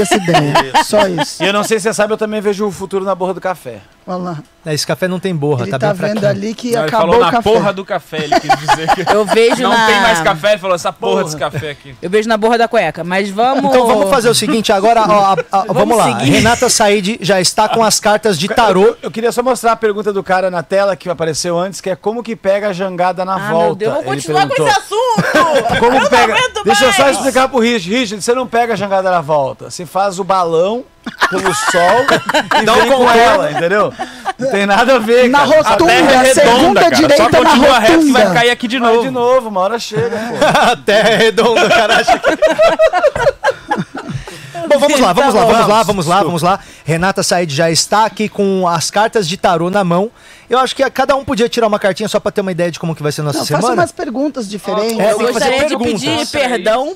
Só isso. E eu não sei se você sabe, eu também vejo o futuro na borra do café. Olha lá. É, Esse café não tem borra, Ele tá, tá, bem vendo fraquinho. ali que Não, ele acabou falou o na café. porra do café. Ele quis dizer que Eu vejo não na... tem mais café. Ele falou essa porra Porra. desse café aqui. Eu vejo na borra da cueca, mas vamos... Então vamos fazer o seguinte, agora, ó, a- a- vamos, lá. seguir. Renata Said já está com as cartas de tarô. Eu, eu queria só mostrar a pergunta do cara na tela que apareceu antes, que é como que pega a jangada na Ah, volta. meu Deus, vamos Ele continuar com perguntou. esse assunto! Como eu pega? Deixa eu só explicar pro Richard. Richard, você não pega a jangada na volta. Você faz o balão pelo sol e um vem com ela, entendeu? Não tem nada a ver, Na cara. rotunda, Terra é redonda, segunda cara. Só direita na continua reto que vai rotunda. cair aqui de Vai novo. de novo, uma hora chega, pô. A terra é redonda, cara. acha que- Bom, vamos lá, vamos lá, Tá vamos lá, vamos lá, vamos lá. Renata Said já está aqui com as cartas de tarô na mão. Eu acho que cada um podia tirar uma cartinha só pra ter uma ideia de como que vai ser a nossa Não, faça semana. umas perguntas diferentes. É, Eu que fazer gostaria de perguntas. pedir perdão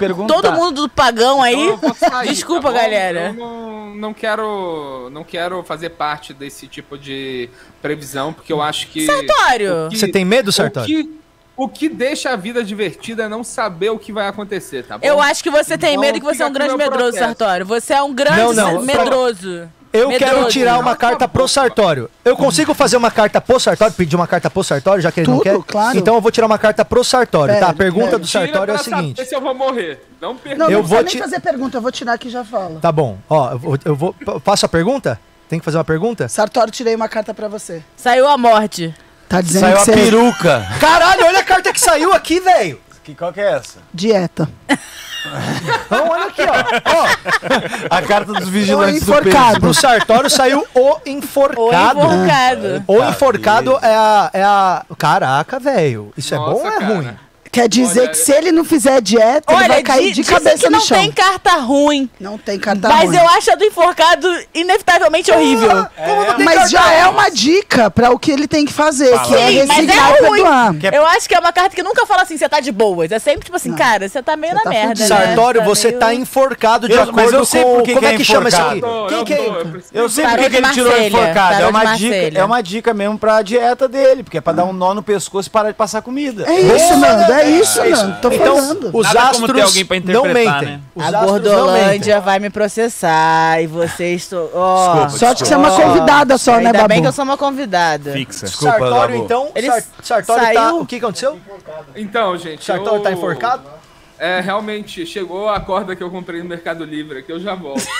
perguntar. todo mundo do pagão aí. Então eu vou sair, Desculpa, tá galera. Eu não, não quero, não quero fazer parte desse tipo de previsão, porque eu acho que. Sartório. que- Você tem medo, o Sartori? que, o que deixa a vida divertida é não saber o que vai acontecer, tá bom? Eu acho que você tem Então, medo e que você é um grande medroso. Sartório. Você é um grande Não, não, medroso. Eu Medroso. quero tirar uma carta pro Sartório. Eu consigo fazer uma carta pro Sartório? Pedir uma carta pro Sartório, já que ele não Tudo, quer? claro. Então eu vou tirar uma carta pro Sartório, tá? A Pede, pergunta pede. do Tira Sartório é o saber seguinte. se eu vou morrer. Não pergunta. Não, Eu não vou precisa te- nem fazer pergunta, eu vou tirar que já fala. Tá bom, ó, eu vou, eu vou. Faço a pergunta? Tem que fazer uma pergunta? Sartório, tirei uma carta pra você. Saiu a morte. Tá dizendo Saiu que a você... peruca. Caralho, olha a carta que saiu aqui, velho. Que, qual que é essa? Dieta. Então, olha aqui, ó. A carta dos vigilantes do enforcado. peixe. Pro Sartório saiu o enforcado. enforcado. O enforcado é a, é a. Caraca, velho. Isso é Nossa, bom ou é cara. ruim? Quer dizer Olha, que se ele não fizer dieta, ele Olha, vai cair de cabeça que no não chão. tem carta ruim. Não tem carta mas ruim. eu acho a do enforcado inevitavelmente horrível. Mas já é uma dica pra o que ele tem que fazer, que é mas resignar é e perdoar. Eu acho que é uma carta que nunca fala assim, você tá de boas. É sempre tipo assim, cara, você tá meio Você na tá merda. fudido. né? Sartório, Tá você meio- tá enforcado de Eu- acordo mas eu sei com. por que como é é que chama isso aqui? eu é? sei porque que ele tirou enforcado. É uma, dica, é uma dica mesmo pra dieta dele, porque é pra dar um nó no pescoço e parar de passar comida. É isso, Nando, é isso, Nando. Tô Então, falando. os Nada como astros ter alguém pra não interpretar, mentem. né? Os A. Gordolândia vai me processar e vocês... tô- Ó, Sorte que você é uma convidada só, né, Ainda Babu? bem que eu sou uma convidada. Fixa. Desculpa, Sartório, Babu. então. Ele Sar- Sartório tá. saiu- O que aconteceu? Então, gente. Sartório eu- tá enforcado? É, realmente, chegou a corda que eu comprei no Mercado Livre, que eu já volto.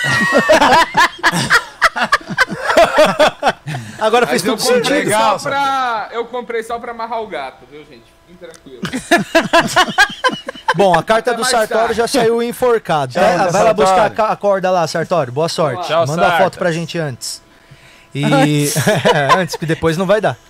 Agora fez Mas comprei sentido. Legal, só pra. Eu comprei só pra amarrar o gato, viu, gente? Fiquem tranquilos. Bom, a carta Até do Sartório tarde. já saiu enforcado. Tchau, É, vai lá buscar a a corda lá, Sartório. Boa sorte. Tchau, Manda a Sarta. foto pra gente antes. E. É, antes, que depois não vai dar.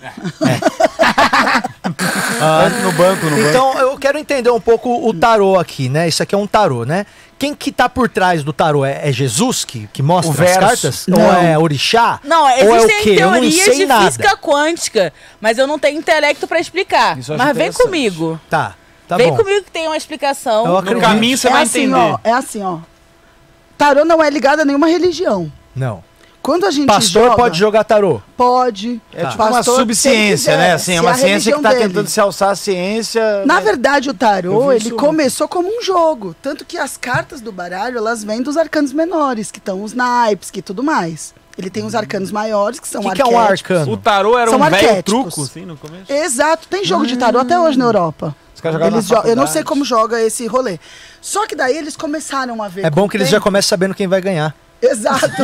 Tanto no banco, no banco. Então, eu quero entender um pouco o tarô aqui, né? Isso aqui é um tarô, né? Quem que tá por trás do tarô? É, é Jesus que, que mostra O as cartas? Não. Ou é orixá? Não, Ou é o existem quê? Eu não teorias sei de nada. física quântica, mas eu não tenho intelecto pra explicar. Isso eu acho Mas vem interessante. comigo. Tá, tá vem bom. comigo que tem uma explicação. Eu No acredito. caminho você é vai assim, entender. ó. É assim, ó. Tarô não é ligado a nenhuma religião. Não. Quando a gente Pastor joga, pode jogar tarô. Pode. É Tá. tipo uma subciência, se né? quiser, Assim, é uma ciência que tá religião tentando se alçar a ciência. Na né? verdade, o tarô, ele isso. começou como um jogo. Tanto que as cartas do baralho, elas vêm dos arcanos menores, que estão os naipes, que tudo mais. Ele tem os arcanos maiores, que são O que, que é um arquétipos. arcano? O tarô era São um velho arquétipos. truco, assim, no começo? Exato, tem jogo de tarô até hoje na Europa. Os caras jogavam Eles na jo- eu não sei como joga esse rolê. Só que daí eles começaram a ver. É bom que eles já começam sabendo quem vai ganhar. Exato.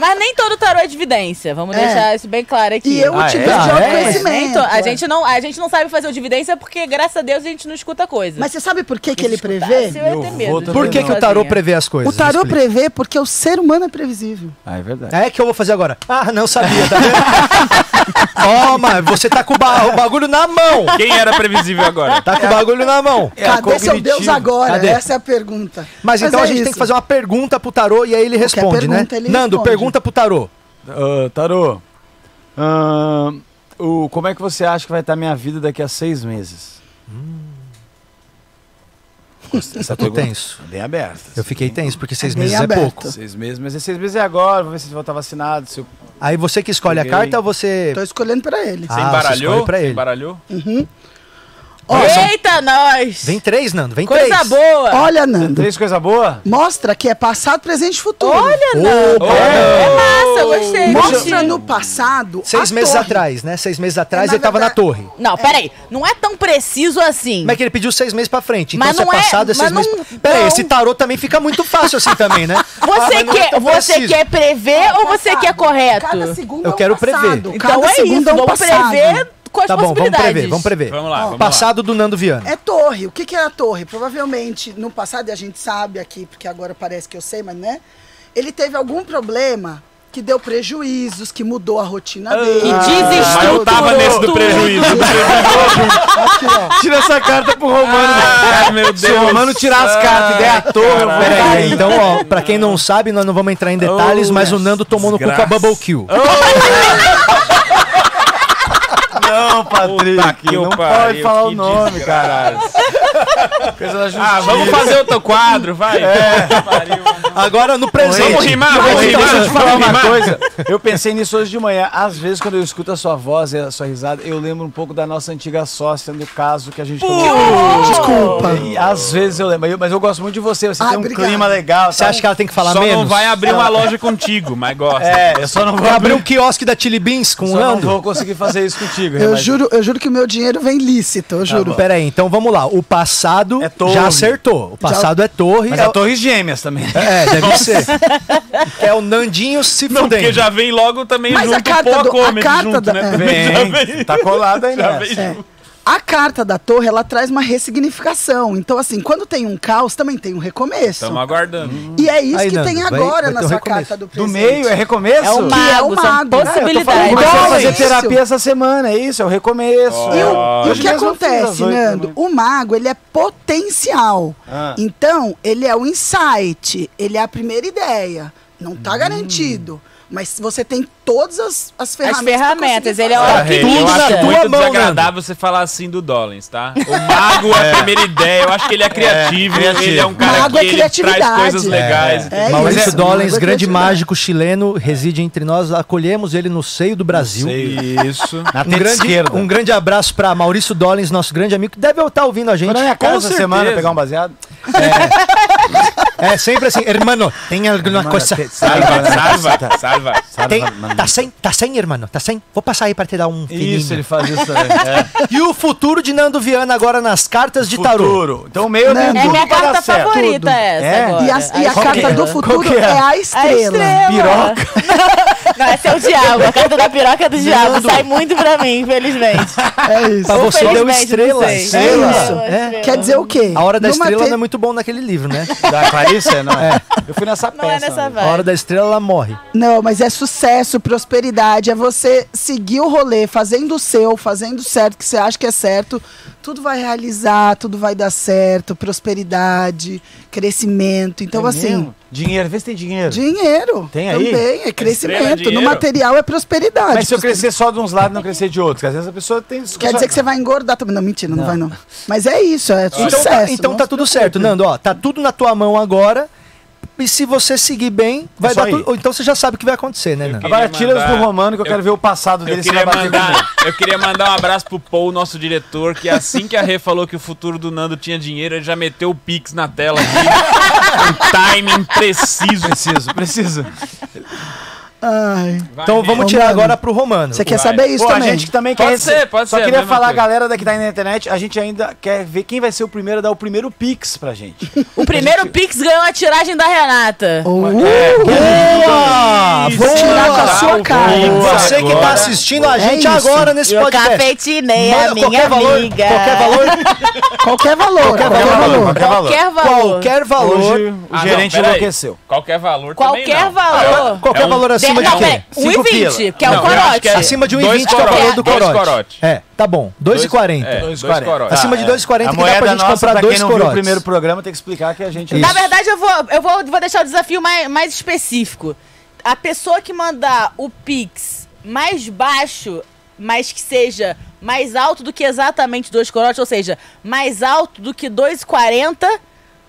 Mas nem todo tarô é de evidência. Vamos É. deixar isso bem claro aqui. E eu Ah, tive é? de Ah, é? Conhecimento. to- a, é. gente não, a gente não sabe fazer o de evidência porque, graças a Deus, a gente não escuta coisa. Mas você sabe por que, que ele prevê? Eu Eu medo. Por que, que o tarô prevê as coisas? O tarô prevê porque o ser humano é previsível. Ah, é verdade. É que eu vou fazer agora. Ah, não sabia, tá vendo? Mas você tá com o, ba- o bagulho na mão. Quem era previsível agora? Tá com o bagulho na mão. É Cadê seu. Deus agora? Cadê? Essa é a pergunta. Mas então é a gente tem que fazer uma pergunta pro tarô e aí ele responde, né? pergunta ele Nando, responde. Pergunta pro tarô. Ah, tarô, ah, o, como é que você acha que vai estar minha vida daqui a seis meses? Essa Eu tô pergunta tenso. é Bem aberta. Eu fiquei tenso, porque seis bem meses é aberto. pouco. Seis meses, mas é seis meses é agora, vou ver se eu vou estar vacinado. Se eu... Aí você que escolhe a carta ou você. Tô escolhendo pra ele. Ah, Você você embaralhou? escolhe pra Você ele. embaralhou? Eita, nós! Vem três, Nando, vem Coisa três. boa! Olha, Nando. Três coisa boa? Mostra que é passado, presente e futuro. Olha, Nando! Opa! É massa, eu gostei. Mostra no passado. Seis a meses torre. atrás, né? Seis meses atrás É, na ele tava na verdade- torre. Não, peraí. Não é tão preciso assim. Mas é que ele pediu seis meses pra frente. Então Mas se é não é- passado, é seis mas meses. não- Peraí, não. esse tarô também fica muito fácil assim também, né? Ah, Você, não é quer, tão você preciso. quer prever ou você quer correto? Cada segundo Eu é quero prever. Então Cada é segundo isso, é vamos prever as Tá bom, vamos prever, vamos prever. Vamos lá, vamos Passado do Nando Viana. É torre. O que, que é a torre? Provavelmente, no passado, e a gente sabe aqui, porque agora parece que eu sei, mas né? Ele teve algum problema que deu prejuízos, que mudou a rotina dele. Que Mas eu desestruturou tava nesse do prejuízo. Aqui, ó. Tira essa carta pro Romano. Ai, meu Deus. Se o Romano tirar as cartas e der a torre, eu vou Peraí, então, ó, pra quem não sabe, nós não vamos entrar em detalhes, Oh, mas o Nando tomou no cu com a. Bubble Kill. Não, que não pode falar o nome, caralho. Coisa da justiça. Ah, vamos fazer outro quadro, vai. Agora no presente. Vamos rimar, vamos então, rimar. deixa eu te falar uma rimar. coisa. Eu pensei nisso hoje de manhã. Às vezes, quando eu escuto a sua voz e a sua risada, eu lembro um pouco da nossa antiga sócia no caso que a gente Desculpa. E às vezes eu lembro, mas eu gosto muito de você. Você Ah, tem um obrigado. clima legal. Você acha que ela tem que falar Só menos? não vai abrir uma loja contigo, mas gosta. É, eu só não vou abrir abrir um quiosque da Chili Beans com o Só não Nando? vou conseguir fazer isso contigo. Eu juro, eu juro que o meu dinheiro vem lícito, eu juro. Pera aí, então vamos lá. O Tá passado É torre. já acertou. O passado é torre. Mas é, é o- Torres Gêmeas também. é, deve ser. É o Nandinho se Não, porque fudendo. já vem logo também Mas a junto carta pô, do- a carta junto, da- né? é. Já Vem, vem. tá colado aí Já nessa. vem junto. A carta da torre, ela traz uma ressignificação. Então, assim, quando tem um caos, também tem um recomeço. Estamos aguardando. E é isso Aí, que Nando, tem vai- agora vai na ter um sua recomeço. carta do Do presente. meio é recomeço? É o Que é mago, o são mago. possibilidades. Comecei a Igual fazer isso. terapia essa semana, é isso, é o recomeço. E o, e o que eu acontece, Nando? também. O mago, ele é potencial. Ah. Então, ele é o insight, ele é a primeira ideia. Não Hum. tá garantido. Mas você tem todas as, as As ferramentas. pra ferramentas, ele é o. Olha, Rei, eu alquimista. acho tua muito mão, desagradável você falar assim do Dollins, tá? O mago é a primeira ideia, eu acho que ele é criativo, criativo. ele é um cara Mago que é ele traz coisas legais. É. entendeu? Maurício isso, é grande mágico chileno, reside entre nós. Acolhemos ele no seio do Brasil. Isso. Na Um grande, esquerda. um grande abraço pra Maurício Dollens, nosso grande amigo, que deve estar ouvindo a gente. Na minha casa essa semana pegar um baseado. É sempre assim, hermano, tem alguma coisa. Salva, salva, salva. Tem, tá sem, tá sem, hermano, tá sem? Vou passar aí pra te dar um fininho. Isso, ele faz isso também. É. E o futuro de Nando Viana agora nas cartas de tarô. Futuro. Então o meio tem Não. É minha carta favorita Tudo. essa É? agora. E a, e a carta é? do futuro é? é a A estrela. estrela. Piroca. Não, essa é o diabo. A carta da piroca é do diabo. Sai muito pra mim, infelizmente. É isso. Pra você deu estrela. sei. estrela. É isso. É. Quer dizer o quê? A hora da Numa estrela te- não é muito bom naquele livro, né? Da Clarice? Não. Eu fui nessa Não é peça. nessa né? vibe. A hora da estrela ela morre. Não, mas é sucesso, prosperidade, é você seguir o rolê, fazendo o seu, fazendo certo, que você acha que é certo. Tudo vai realizar, tudo vai dar certo, prosperidade, crescimento. Então, É assim, mesmo? Dinheiro, vê se tem dinheiro. dinheiro Tem aí? também, é Estrela é crescimento. no material é prosperidade. Mas se eu crescer só de uns lados e não crescer de outros, às vezes a pessoa tem. Quer dizer que você vai engordar também. Não, mentira, não, vai não. Mas é isso, é Então, sucesso. tá, então não tá se tudo certo, Nando. Ó, tá tudo na tua mão agora. E se você seguir bem, vai dar tudo. ou Então você já sabe o que vai acontecer, né, Nando? Agora queria tira os do Romano que eu, eu- quero ver o passado Eu dele vai queria, mandar, eu queria mandar um abraço pro Paul, nosso diretor, que assim que a Rê falou que o futuro do Nando tinha dinheiro, ele já meteu o Pix na tela aqui. um timing preciso. Preciso, preciso. Ai. Então vamos Romano. tirar agora pro Romano. Você quer Vai. saber isso Pô, a também? gente que também Pode quer. ser, pode Só ser, a queria falar, coisa. galera daqui tá aí na internet, a gente ainda quer ver quem vai ser o primeiro a dar o primeiro Pix pra gente. O primeiro Pix ganhou a tiragem da Renata. Uh, Boa! Vou tirar com a sua cara. Boa! Você que tá assistindo a É gente isso. agora nesse Eu podcast. cafetinei a minha qualquer valor, amiga. qualquer valor, Qualquer valor, qualquer, valor. qualquer valor. Qualquer valor. qualquer valor, Hoje o Ah, não, gerente peraí. enlouqueceu. Qualquer valor Qualquer não. valor. qualquer É valor acima de não, quê? peraí, Cinco 1,20, pila. que é o corote. que é- Acima de Dois 1,20 que é o corote. valor do Dois corote. É, tá bom. 2,40. É, Dois dois quarenta. corotes. Acima de 2,40 A que dá pra gente comprar pra dois quem não viu o corotes. primeiro programa, tem que explicar que a gente... Isso. Na verdade, eu vou, eu vou, vou deixar o desafio mais, mais específico. A pessoa que mandar o Pix mais baixo, mas que seja mais alto do que exatamente 2 corotes, ou seja, mais alto do que 2,40,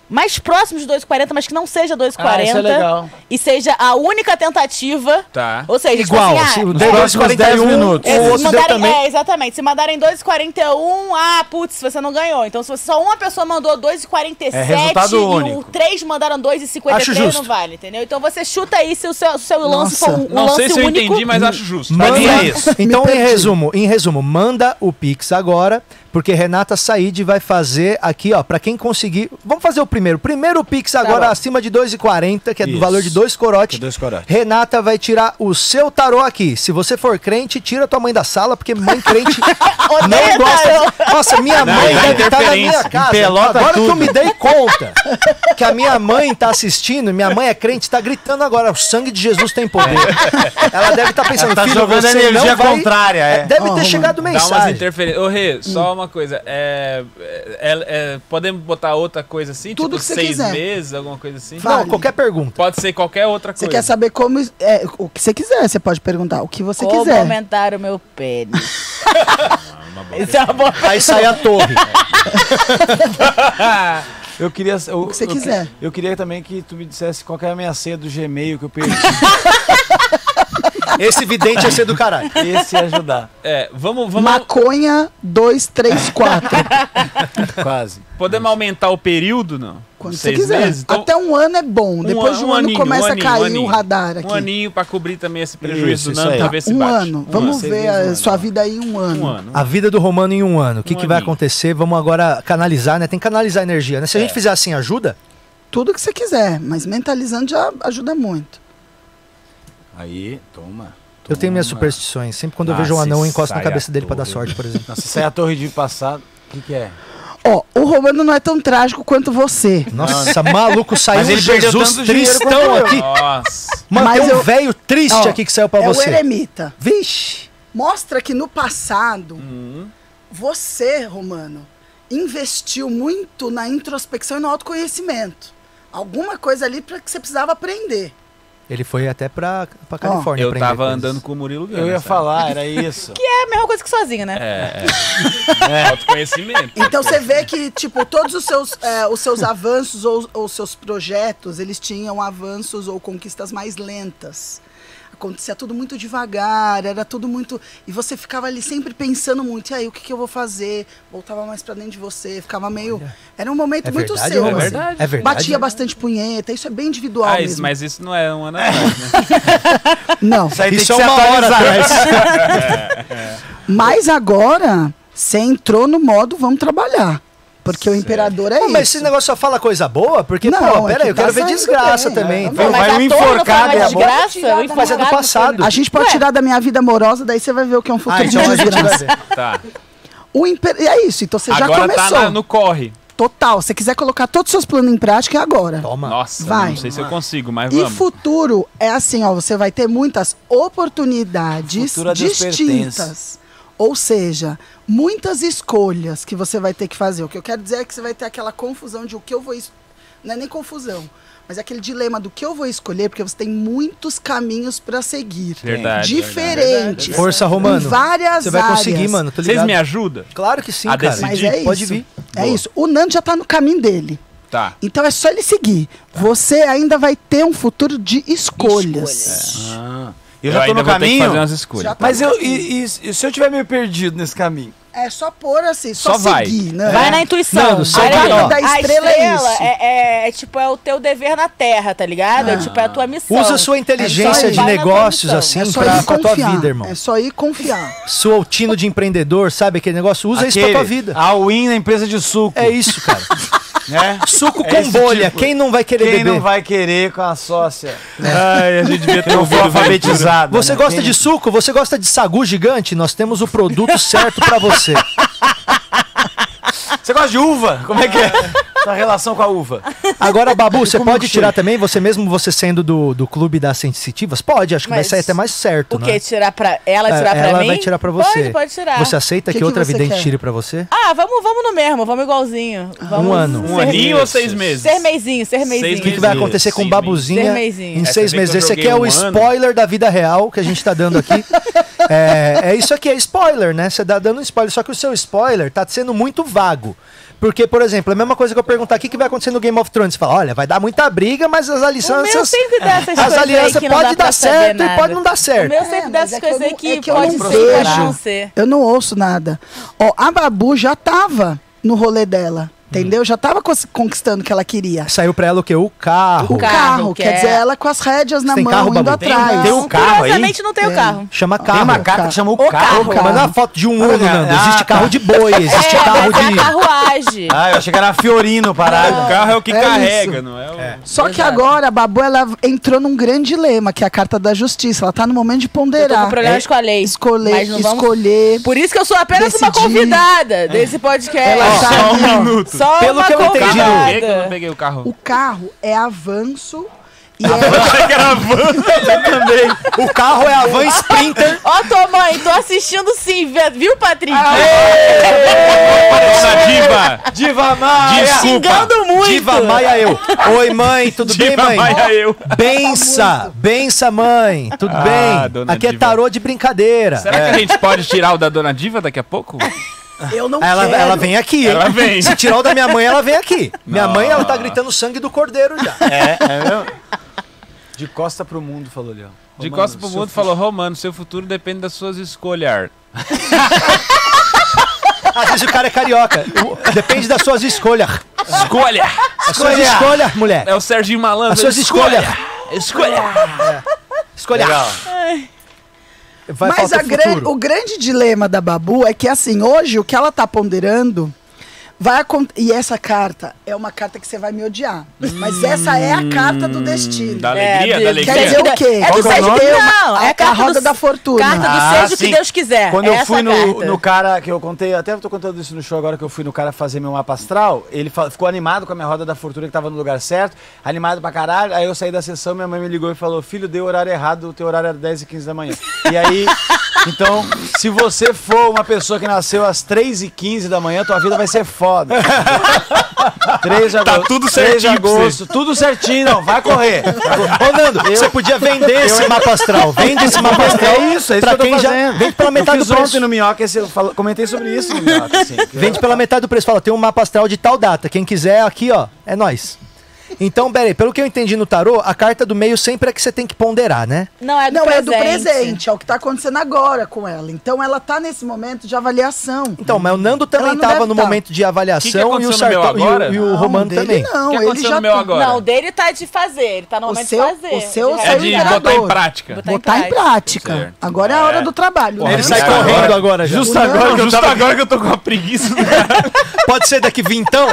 mais próximo de 2,40, mas que não seja 2,40. Ah, isso é legal. E seja a única tentativa. Tá. Ou seja, tipo Igual, assim, se ah, próximos 10 2,41, minutos. é, se mandarem, também. é, exatamente. Se mandarem 2,41, ah, putz, você não ganhou. Então, se você, só uma pessoa mandou 2,47 É resultado e o único. três mandaram Acho 2,53, justo. não vale, entendeu? Então você chuta aí se o seu, se o seu lance Nossa. for um, um Não lance sei se eu único. entendi, mas acho justo. Manda, mim é isso. Então, em resumo, em resumo, manda o Pix agora, porque Renata Said vai fazer aqui, ó, pra quem conseguir. Vamos fazer o primeiro. Primeiro Pix agora bom. acima de 2,40, que é do Isso. valor de dois corotes. De dois corotes. Renata vai tirar o seu tarô aqui. Se você for crente, tira tua mãe da sala, porque mãe crente não gosta. Nossa, minha Não, mãe dá deve estar na minha casa. Pelota agora que tudo. eu me dei conta que a minha mãe tá assistindo, minha mãe é crente, tá gritando agora, o sangue de Jesus tem poder. Ela deve estar pensando, Ela tá filho, jogando você energia não vai... contrária, é. Deve Ó, ter chegado Dá umas mensagem. interferências. Ô, Rê, só uma coisa. É, é- é- podemos botar outra coisa assim? Tudo tipo, que você seis quiser. meses, alguma coisa assim? Fala. Não, qualquer pergunta. Pode ser qualquer outra Você coisa. quer saber como. É, o que você quiser, você pode perguntar. O que você Como quiser. aumentar o meu pênis? Isso é uma boa Aí sai a torre. Eu queria... Eu, O que você eu, quiser. Eu queria também que tu me dissesse qual que é a minha senha do Gmail que eu perdi. Esse vidente ia ser do caralho. Esse ia ajudar. É, vamos, vamos Maconha 234. Quase. podemos aumentar o período, não? quando Seis você quiser. meses? Então- Até um ano é bom. Depois de um, ano aninho, começa um a aninho, cair um aninho. o radar aqui. Um aninho pra cobrir também esse prejuízo Isso, do Nando aí. pra ver se um bate. ano. Um Vamos ano. ver a um ano. sua vida aí em um ano. Um ano. A vida do Romano em um ano. O que, Um que vai acontecer? Vamos agora canalizar, né? Tem que canalizar a energia, né? Se a gente fizer assim, ajuda? Tudo que você quiser, mas mentalizando já ajuda muito. Aí, toma. Eu tenho minhas superstições. Sempre quando eu Ah, vejo um anão, eu encosto na sai cabeça dele pra dar sorte, por exemplo. Nossa, se sair a torre de passado, o que, que é? Ó, o Romano não é tão trágico quanto você. Nossa, maluco, saiu Mas ele Jesus tristão aqui. Nossa. Mano, Mas tem um eu- velho triste Ó, aqui que saiu pra é você. o eremita. Vixe. Mostra que no passado, Uhum. você, Romano, investiu muito na introspecção e no autoconhecimento. Alguma coisa ali para que você precisava aprender. Ele foi até pra, pra Califórnia. Eu aprender tava coisas. andando com o Murilo Gana. Eu ia sabe? falar, era isso. É a mesma coisa que sozinho, né? É, é. Autoconhecimento. Então você vê que, tipo, todos os seus, é, os seus avanços ou os seus projetos, eles tinham avanços ou conquistas mais lentas. Acontecia tudo muito devagar, era tudo muito. E você ficava ali sempre pensando muito, e aí, o que, que eu vou fazer? Voltava mais pra dentro de você, ficava meio. Era um momento É muito verdade, seu. Romano? assim. verdade. É verdade. Batia bastante punheta, isso é bem individual Ah, isso, mesmo. mas isso não é um ano atrás, né? Não. Isso aí Isso é que se uma hora atrás. Mas agora, você entrou no modo vamos trabalhar. Porque o imperador é isso. mas esse negócio só fala coisa boa? Porque, Não, pô, é pera que aí, eu tá quero ver saindo desgraça bem, também. é. Então, Vai não foi enforcado uma e a desgraça, bola- o Mas é do passado. A gente pode Ué. tirar da minha vida amorosa, daí você vai ver o que é um futuro Ah, então de desgraça. ver. Tá. O imper... É isso, então você já Agora começou. tá na- no corre. Total. Se quiser colocar todos os seus planos em prática, é agora. Toma. Nossa, Vai. não sei se eu consigo, mas E vamos. futuro é assim, ó, você vai ter muitas oportunidades distintas. Ou seja, muitas escolhas que você vai ter que fazer. O que eu quero dizer é que você vai ter aquela confusão de o que eu vou. es- Não é nem confusão, mas é aquele dilema do que eu vou escolher, porque você tem muitos caminhos para seguir. Verdade, diferentes. Força, Romano. Várias Você vai conseguir, áreas. mano. Tô Vocês me ajudam? Claro que sim, A cara. decidir. Mas é Pode isso. vir. É Boa. isso. O Nando já tá no caminho dele. Tá. Então é só ele seguir. Você ainda vai ter um futuro de escolhas. Ah, Eu, eu já tô ainda no caminho. fazer umas escolhas. Tá Mas eu, e, e- e se eu tiver meio perdido nesse caminho? É só pôr assim, só, Só vai. seguir, né? Vai na intuição. Nando, Vai segue na- aí, ó. da a estrela é isso. é, é- é tipo, é o teu dever na terra, tá ligado? É tipo, é a tua missão. Usa sua É inteligência só ir. de Vai negócios, assim, É só pra, pra tua confiar. vida, irmão. É só ir confiar. Sua tino de empreendedor, sabe aquele negócio? Usa isso pra tua vida. A win na empresa de suco. É isso, cara. né? Suco É com esse bolha. tipo. Quem não vai querer Quem beber? não vai querer com a sócia? Ai, a gente devia ter vou alfabetizado. Você né? gosta Quem de suco? Você gosta de sagu gigante? Nós temos o produto certo pra você. Você gosta de uva? Como é que é? Sua relação com a uva? Agora, Babu, você pode que tirar também, você mesmo você sendo do, do clube das sensitivas? Pode, acho que vai Mas sair até mais certo, O né? quê? Tirar pra ela, É, tirar pra ela mim? vai tirar pra você. Pode, pode tirar. Você aceita que, Que que outra vidente quer? tire pra você? Ah, vamos, vamos no mesmo, vamos igualzinho. Vamos ano. Um aninho ou seis meses? Ser meizinho, ser Seis meizinho. O que, que vai acontecer com Sim, Babuzinha Ser meizinho. em É, seis que meses? Esse aqui é o um ano. spoiler da vida real que a gente tá dando aqui. é, é isso aqui, é spoiler, né? Você tá dando um spoiler, só que o seu spoiler tá sendo muito vago. Porque, por exemplo, é a mesma coisa que eu perguntar o que, que vai acontecer no Game of Thrones. Você fala, olha, vai dar muita briga, mas as O meu alianças. sempre dá essas As coisas aí alianças que não pode dá pra dar certo e nada. pode não dar O certo. meu sempre É, dá essas é que eu coisas aí não- que é que eu pode não ser, vejo. não ser. Eu não ouço nada. Ó, a Babu já tava no rolê dela. Entendeu? Já tava cons- conquistando o que ela queria. Saiu pra ela o quê? O carro. O carro, carro, que quer é- dizer, ela com as rédeas na Tem mão, carro, indo Babu? Tem- atrás. tem um carro aí? Não tem o Tem. carro. Chama Tem carro. uma carta que chama o, O carro. carro. Manda uma foto de um Uno, Nando. Ah, Existe tá. carro de boi, existe é, carro mas é de. carruagem. Ah, eu achei que era Fiorino parado. O carro é o que É carrega, isso. não é? O... Só que agora a Babu ela entrou num grande dilema, que é a carta da justiça. Ela tá no momento de Eu tô ponderar. com problemas com a lei. Escolher, mas não vamos- escolher. Por isso que eu sou apenas uma convidada desse podcast. Ela tá Só um minuto. Só Pelo uma que eu entendi, Por que que eu não peguei o carro? O carro é avanço e Ah, é, Achei que era van. O carro é a van Sprinter. Ó, tua mãe, tô assistindo sim, viu, Patrick? Dona Diva. Diva Maia! Desculpa. Xingando muito. Diva Maia eu. Oi, mãe, tudo bem, Diva mãe? Maia eu. Bença, bença, mãe. Tudo Ah, bem? Aqui é Diva. tarô de brincadeira. Será que a gente pode tirar o da Dona Diva daqui a pouco? Eu não Ela, quero. ela vem aqui, hein? Ela vem. Se tirar o da minha mãe, ela vem aqui. Minha mãe, ela tá gritando sangue do cordeiro já. É, é mesmo? De costa pro mundo, falou Leão. De Romano, costas pro mundo falou, Romano, seu futuro depende das suas escolhas. Às vezes o cara é carioca. Depende das suas escolhas. Escolha! As suas escolhas, mulher. É o Serginho Malandro. As suas escolhas. Escolha! Escolha. Legal. Vai Mas gran- o grande dilema da Babu é que, assim, hoje o que ela tá ponderando vai. E essa carta é uma carta que você vai me odiar. Mas essa é a carta do destino. Da alegria, É, da de- Quer alegria. dizer o quê? É que o nome? Não, A- é a carta roda do- da fortuna. Carta do Ah, seja o que. Deus quiser. Quando eu Essa fui no, no cara que eu contei, até tô contando isso no show agora que eu fui no cara fazer meu mapa astral, ele ficou animado com a minha roda da fortuna que tava no lugar certo, animado pra caralho. Aí eu saí da sessão, minha mãe me ligou e falou: Filho, deu horário errado, o teu horário era 10 e 15 da manhã. E aí, então, se você for uma pessoa que nasceu às 3 e 15 da manhã, tua vida vai ser foda. 3 de agosto. tudo 3 de certinho agosto, tudo certinho, não, vai correr. Ô, Nando, você podia vender esse mapa astral. Vende esse mapa astral. É isso, é isso pra que eu tô quem já fazendo. vende pela metade eu do preço. ontem no Minhoca, esse, eu falo- comentei sobre isso no Minhoca, assim. Vende pela metade do preço. Fala, tem um mapa astral de tal data. Quem quiser, aqui, ó, é nós. Então, peraí, pelo que eu entendi no tarô, a carta do meio sempre é que você tem que ponderar, né? Não, é do Não, presente. é do presente, é o que tá acontecendo agora com ela. Então ela tá nesse momento de avaliação. Então, mas o Nando também tava no tá. momento de avaliação Que que e, o Sarto- e o- agora? e o Não, Romano dele também. Não, que ele já tá- agora? Não, o dele tá de fazer. Ele tá no O momento seu- de fazer. o seu de É de imperador. botar em prática. Botar Botar em prática. Certo. Agora é a hora É. do trabalho. Porra? Ele sai Agora- correndo agora já. Justo agora, Nando- justo agora que eu tô com a preguiça. Pode ser daqui vintão?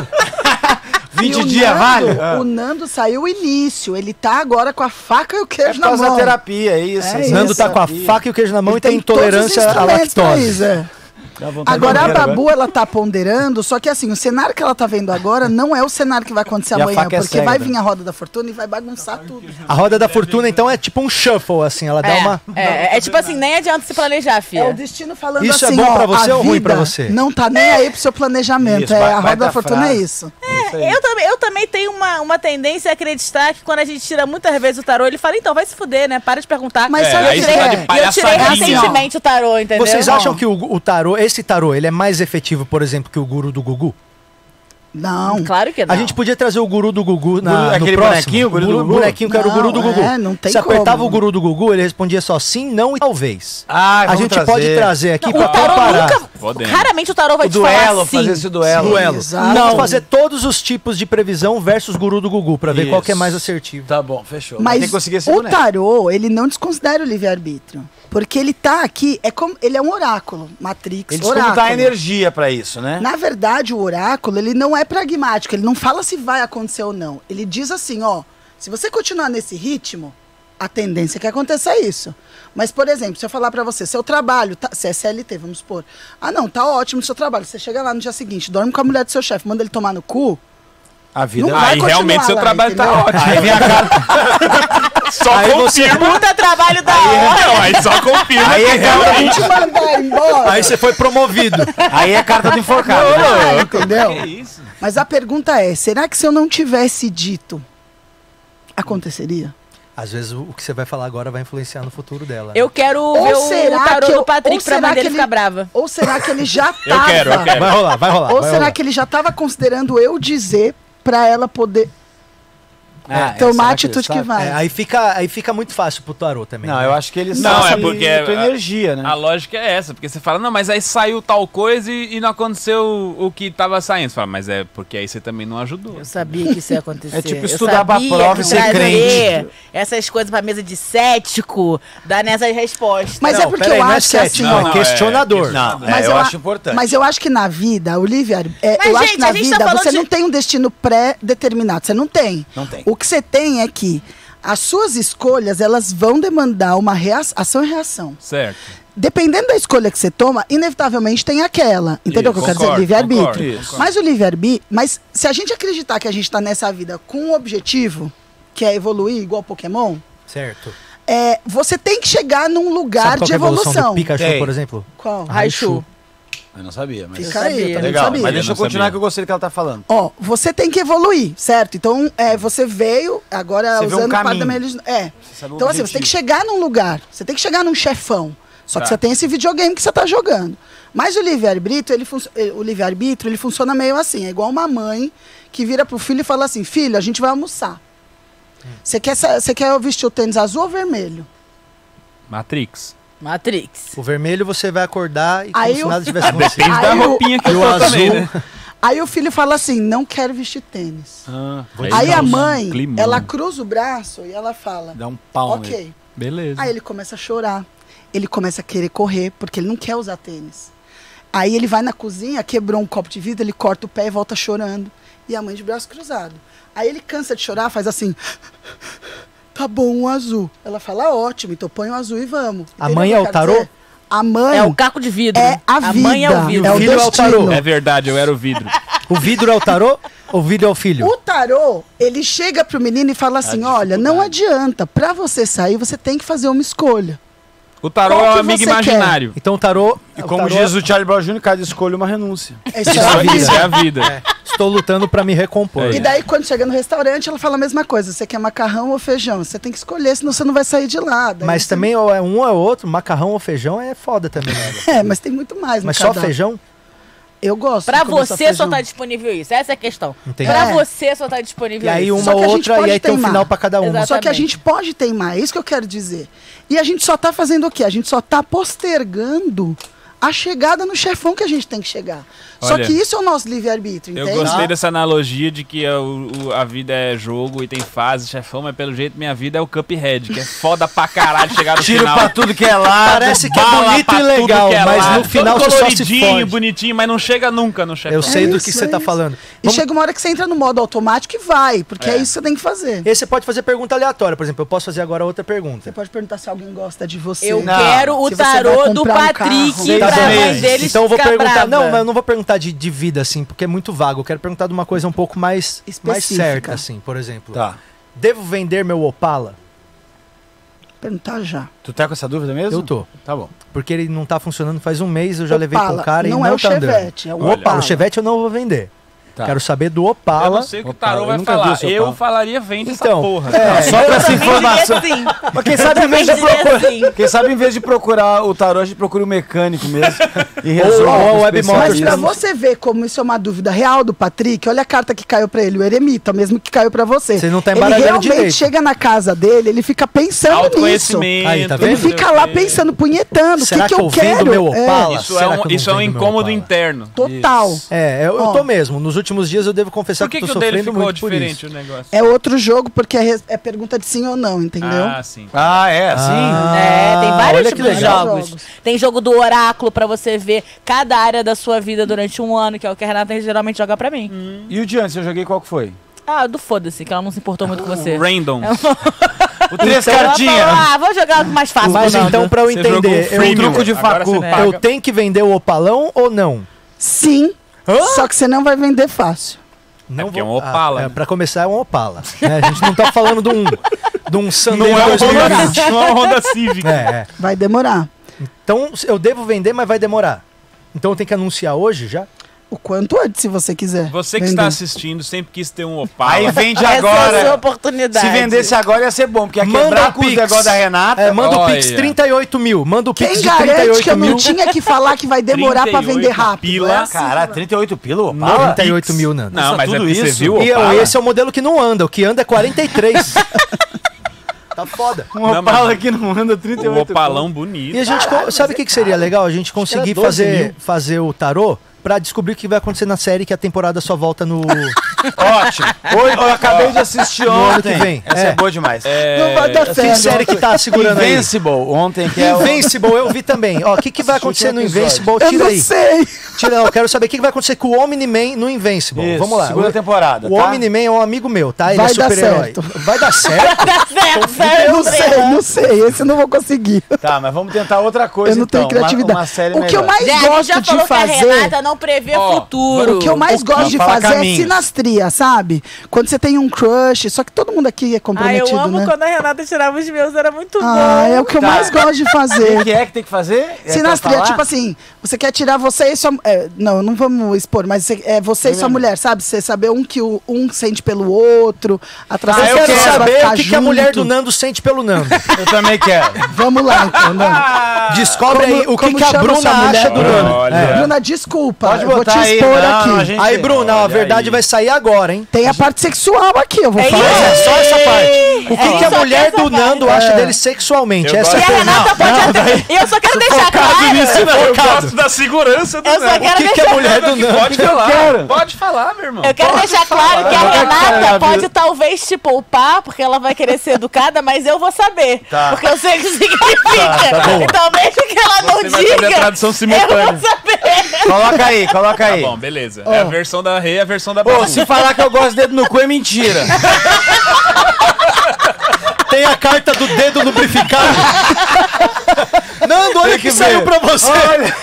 20 E o dias, vale? Ah. O Nando saiu o início. Ele tá agora com a faca e o É queijo por na mão. da terapia, é isso. É essa Nando isso. tá com a faca e o queijo na mão Ele e tem os intolerância à lactose. isso, é. Dá Agora a morrer agora. Babu, ela tá ponderando, só que assim, o cenário que ela tá vendo agora não é o cenário que vai acontecer E amanhã, é porque cega, vai vir a roda da fortuna e vai bagunçar tudo. A roda da fortuna, então, é tipo um shuffle, assim. Ela dá É, uma. é, é tipo assim, nem adianta se planejar, É o filha. destino falando Isso é assim, bom ó, pra você a ou ruim pra você? Não tá nem aí pro seu planejamento. Isso, é, vai- a roda da fortuna frase. é isso. Isso. Eu também, eu também tenho uma, uma tendência a acreditar que quando a gente tira muitas vezes o tarô, ele fala, então, vai se fuder, né? Para de perguntar. Mas É, o você tá é? de E eu tirei palhaçadinha. recentemente o tarô, entendeu? Vocês acham que o, o tarô, esse tarô, ele é mais efetivo, por exemplo, que o guru do Gugu? Não. Claro que não. A gente podia trazer o guru do Gugu na, Guru- no aquele próximo. bonequinho, o guru do Gugu? bonequinho que era o guru do Não, Gugu. é, não tem Se apertava como. o guru do Gugu, ele respondia só sim, não e talvez. Ah, a gente trazer. pode trazer aqui o pra tarô comparar. nunca... Podemos. Raramente o tarô vai O te falar duelo, sim. fazer esse duelo. Duelo. Exato. Vamos fazer todos os tipos de previsão versus guru do Gugu, pra ver Isso. qual que é mais assertivo. Tá bom, fechou. Mas tem que conseguir esse o boneco. tarô, ele não desconsidera o livre-arbítrio. Porque ele tá aqui, é como, ele é um oráculo, Matrix, Ele oráculo. desconta a energia pra isso, né? Na verdade, o oráculo, ele não é pragmático, ele não fala se vai acontecer ou não. Ele diz assim, ó, se você continuar nesse ritmo, a tendência é que aconteça isso. Mas, por exemplo, se eu falar pra você, seu trabalho, tá, se é CLT, vamos supor. Ah, não, tá ótimo o seu trabalho. Você chega lá no dia seguinte, dorme com a mulher do seu chefe, manda ele tomar no cu. A vida Não é vai Aí realmente seu lá, trabalho tá entendeu? ótimo. Aí vem a carta. Só Aí confirma. Puta trabalho da hora. Não, aí só confirma. Aí é que carta realmente- Te mandar embora. Aí você foi promovido. Aí é carta do enforcado. né? Ah, entendeu? Que isso? Mas a pergunta é, será que se eu não tivesse dito, aconteceria? Às vezes o o que você vai falar agora vai influenciar no futuro dela. né? Eu quero Ou ver o será tarô que eu- do Patrick pra mãe dele que ele- ficar brava. Ou será que ele já Eu tava... quero, eu quero. Vai rolar, vai rolar. Ou vai será rolar. que ele já tava considerando eu dizer pra ela poder Ah, tomar será a atitude que, vai? É, aí, fica, aí fica muito fácil pro tarô também. Não, né? eu acho que ele Não, é porque a tua energia, né? A lógica é essa, porque você fala, não, mas aí saiu tal coisa e, e não aconteceu o que tava saindo. Você fala, mas é porque aí você também não ajudou. Eu sabia que isso ia acontecer. É tipo estudar pra prova e ser crente. Essas coisas pra mesa de cético, dar nessas respostas. Mas Não, é porque eu não é acho que cético, assim, não, ó, é questionador. Não, é, Mas eu, eu acho importante. Mas eu acho que na vida, o livre é, Mas, eu acho gente, que na a gente tá vida falando você não tem um destino pré-determinado. Você não tem. Não tem. O que você tem é que as suas escolhas, elas vão demandar uma rea- ação e reação. Certo. Dependendo da escolha que você toma, inevitavelmente tem aquela. Entendeu o que eu quero dizer? Livre-arbítrio. Mas o livre-arbítrio. Mas se a gente acreditar que a gente tá nessa vida com um objetivo, que é evoluir igual Pokémon, Certo. é, você tem que chegar num lugar Sabe qual de é evolução evolução. do Pikachu, Tem. por exemplo? Qual? Raichu. Eu não sabia, mas... Fica aí, sabia. eu também Legal, sabia. mas deixa eu Eu continuar sabia. que eu gostei do que ela tá falando. Ó, você tem que evoluir, certo? Então, é, você veio, agora Você um usando o par da caminho. minha religião- É. Então, assim, você tem que chegar num lugar, você tem que chegar num chefão. Só que Tá. você tem esse videogame que você tá jogando. Mas o livre-arbítrio, ele, eh, o livre-arbítrio, ele funciona meio assim. É igual uma mãe que vira pro filho e fala assim, filho, a gente vai almoçar. Você quer, você quer vestir o tênis azul ou vermelho? Matrix. Matrix. O vermelho você vai acordar e como Aí se o- nada tivesse acontecido. Depende da Aí o- roupinha que E eu tô azul, também, né? Aí o filho fala assim: não quero vestir tênis. Ah, Aí a um mãe, climão. ela cruza o braço e ela fala: dá um pau ok. nele. Beleza. Aí ele começa a chorar. Ele começa a querer correr, porque ele não quer usar tênis. Aí ele vai na cozinha, quebrou um copo de vidro, ele corta o pé e volta chorando. E a mãe de braço cruzado. Aí ele cansa de chorar, faz assim. Tá bom, um azul. Ela fala, ótimo, então põe um azul e vamos. A Entendeu mãe o é o tarô? dizer? A mãe É o caco de vidro. é a vida. mãe é o vidro. É o filho é o tarô. É verdade, eu era o vidro. O vidro é o tarô ou o vidro é o filho? O tarô, ele chega pro menino e fala assim: olha, não adianta. Pra você sair, você tem que fazer uma escolha. O tarô Qual é que amigo imaginário. Então o tarô. E o como tarô- diz o Charlie Brown Jr., cada escolha uma renúncia. Essa Isso, é a é, vida. isso é a vida. Estou lutando pra me recompor. E daí, quando chega no restaurante, ela fala a mesma coisa. Você quer macarrão ou feijão? Você tem que escolher, senão você não vai sair de lá. Daí Mas você- também ou é um ou é outro, macarrão ou feijão é foda também. né? É, mas tem muito mais no Mas só cardápio. feijão? Eu gosto. Pra você só tá disponível isso. Essa é a questão. Entendi. Pra É. você só tá disponível E aí isso. uma Só que ou a gente outra, pode e aí tem um final pra cada uma. Só que a gente pode teimar, é isso que eu quero dizer. E a gente só tá fazendo o quê? A gente só tá postergando a chegada no chefão que a gente tem que chegar. só Olha, que isso é o nosso livre-arbítrio, Eu gostei dessa analogia de que a, o- o- a vida é jogo e tem fase, chefão, mas pelo jeito minha vida é o Cuphead, que é foda pra caralho chegar no Tiro final. pra tudo que é lado. Parece que é bonito e legal, é mas lado, no final todo você só se fode. bonitinho, mas não chega nunca no chefão. Eu sei do isso, que você é tá isso. falando. E Vamos- chega uma hora que você entra no modo automático e vai, porque é, isso que você tem que fazer. E aí você pode fazer pergunta aleatória, por exemplo. Eu posso fazer agora outra pergunta. Você pode perguntar se alguém gosta de você. Eu Não, quero o tarô do comprar um Dele Então eu vou perguntar. brava. Não, mas eu não vou perguntar de, de vida, assim, porque é muito vago. Eu quero perguntar de uma coisa um pouco mais, mais Específica. certa, assim, por exemplo. Tá. Devo vender meu Opala? Perguntar já. Tu tá com essa dúvida mesmo? Eu tô. Tá bom. Porque ele não tá funcionando faz um mês, eu já levei Opala, com o cara e não não é o tá andando. Chevette, é o. Opala. O Chevette eu não vou vender. Tá. Quero saber do Eu Opala. não sei o que o tarô eu vai falar. Eu falaria vende Então, essa porra. é, Só pra essa Eu informação. diria sim. Mas quem sabe, em vez de procurar, sim. quem sabe em vez de procurar o tarô, a gente procura o mecânico mesmo. E Ou- resolve ou o Web Mas pra você ver como isso é uma dúvida real do Patrick, olha a carta que caiu pra ele, o eremita, mesmo que caiu pra você. Você não tá ele embaralhando realmente direito. chega na casa dele, ele fica pensando nisso. Aí, tá Ele fica lá pensando, punhetando, o Será que, que que eu eu quero? meu É, Opala? Isso é Será um, eu é um incômodo interno. total. É, eu, eu tô mesmo. Nos últimos dias eu devo confessar Por que, que, que eu tô o dele sofrendo ficou muito por diferente o negócio? É outro jogo, porque é, é pergunta de sim ou não, entendeu? Ah, sim. Ah, é, assim? Ah, É, tem vários olha que tipos de jogos. Tem jogo do oráculo pra você ver cada área da sua vida durante um ano, que é o que a Renata geralmente joga pra mim. E o de antes, eu joguei qual que foi? Ah, do foda-se, que ela não se importou muito com você. Random. O três Ela cartinhas. ah, vou jogar algo mais fácil. Mas então, pra eu entender, eu, freemium. truco de facu. eu tenho que vender o Opalão ou não? Sim, só que você não vai vender fácil. Não porque é um Opala, Ah, é, pra começar, é um Opala. né? A gente não tá falando de um, de um Sandero Não é um Honda, 2020. não é um Honda Civic. É, é. Vai demorar. Então, eu devo vender, mas vai demorar. Então eu tenho que anunciar hoje já? O quanto antes, se você quiser. Você que vender. está assistindo sempre quis ter um Opala. Aí vende Essa é a sua agora. oportunidade. Se vendesse agora ia ser bom, porque ia Manda quebrar o com os Pix. negócios da Renata. É, manda o Olha. Pix 38 mil. Manda o Pix Quem de garante 38 que eu não mil. tinha que falar que vai demorar pra 38 vender rápido? pila. É assim, Caralho, 38 pila, o Não, Opala? 38 mil, Nando. Não, Nossa, mas é tudo você isso? viu o E eu- Opala? esse é o modelo que não anda. O que anda é 43. tá foda. Um Não, Opala mas- que não anda 38 O Opalão bonito. E a gente, co- sabe o que, que seria legal? A gente conseguir 12 fazer, fazer o tarô pra descobrir o que vai acontecer na série, que a temporada só volta no. Ótimo. Oi, eu acabei de assistir No ano ontem. que vem. Essa É. é, boa demais. Não vai dar que certo. série que tá segurando aí? Invincible, ontem que é o... Invincible, eu vi também. Ó, o que, que vai acontecer no. Invincible? Eu Tira não aí. sei. Tira, não, eu quero saber o que, vai acontecer com o Omni-Man no Invincible. Isso, Vamos lá. segunda o, temporada, O tá? Omni-Man é um amigo meu, tá? Ele Vai é dar super-herói. certo. Vai dar certo? Tá certo, certo. Eu não sei, não sei. Esse eu não vou conseguir. Tá, mas vamos tentar outra coisa Eu não então. tenho criatividade. Uma, uma série o que eu melhor. mais gosto já de falou que a fazer. Renata não prevê Ó, futuro. O que eu mais gosto de fazer é caminhos. sinastria, sabe? Quando você tem um crush, só que todo mundo aqui é Ah, comprometido, eu amo né? quando a Renata tirava os meus, era muito Ah, bom. é o que eu Tá. mais gosto de O fazer. que é que tem que fazer? É Sinastria, tipo assim, você quer tirar você e sua. É, não, não vamos expor, mas você- é você e sua mulher, sabe? Você saber um que o, um sente pelo outro, atração Ah, eu quero saber o que, que a mulher do Nando sente pelo Nando. Eu também quero. Vamos lá, então, Nando. Descobre Como- aí o que, que a Bruna acha do Nando. É. Bruna, desculpa, Pode eu vou te botar aí, expor não, aqui. a gente- Aí, Bruna, a verdade aí. vai sair agora, hein? Tem a parte sexual aqui, eu vou É falar. É só essa parte. O que, que a mulher do Nando acha dele sexualmente? Eu Essa E é a Renata pode até. E eu só quero deixar claro. Nisso, não, eu gosto da segurança do Eu só Nando. quero O que, que a mulher do Nando... Pode falar, pode falar, meu irmão. Eu quero deixar claro que a Renata pode talvez te poupar, porque ela vai querer ser educada, mas eu vou saber. Tá. Porque eu sei o que significa. bom. então, mesmo que ela não Você vai fazer a diga, tradução eu simultânea. vou saber. Coloca aí, coloca Tá aí. bom, beleza. É a versão da Rei e a versão da Ô, Babu. se falar que eu gosto de dedo no cu é mentira. Tem a carta do dedo lubrificado. Nando, olha o que, que saiu pra você. Olha,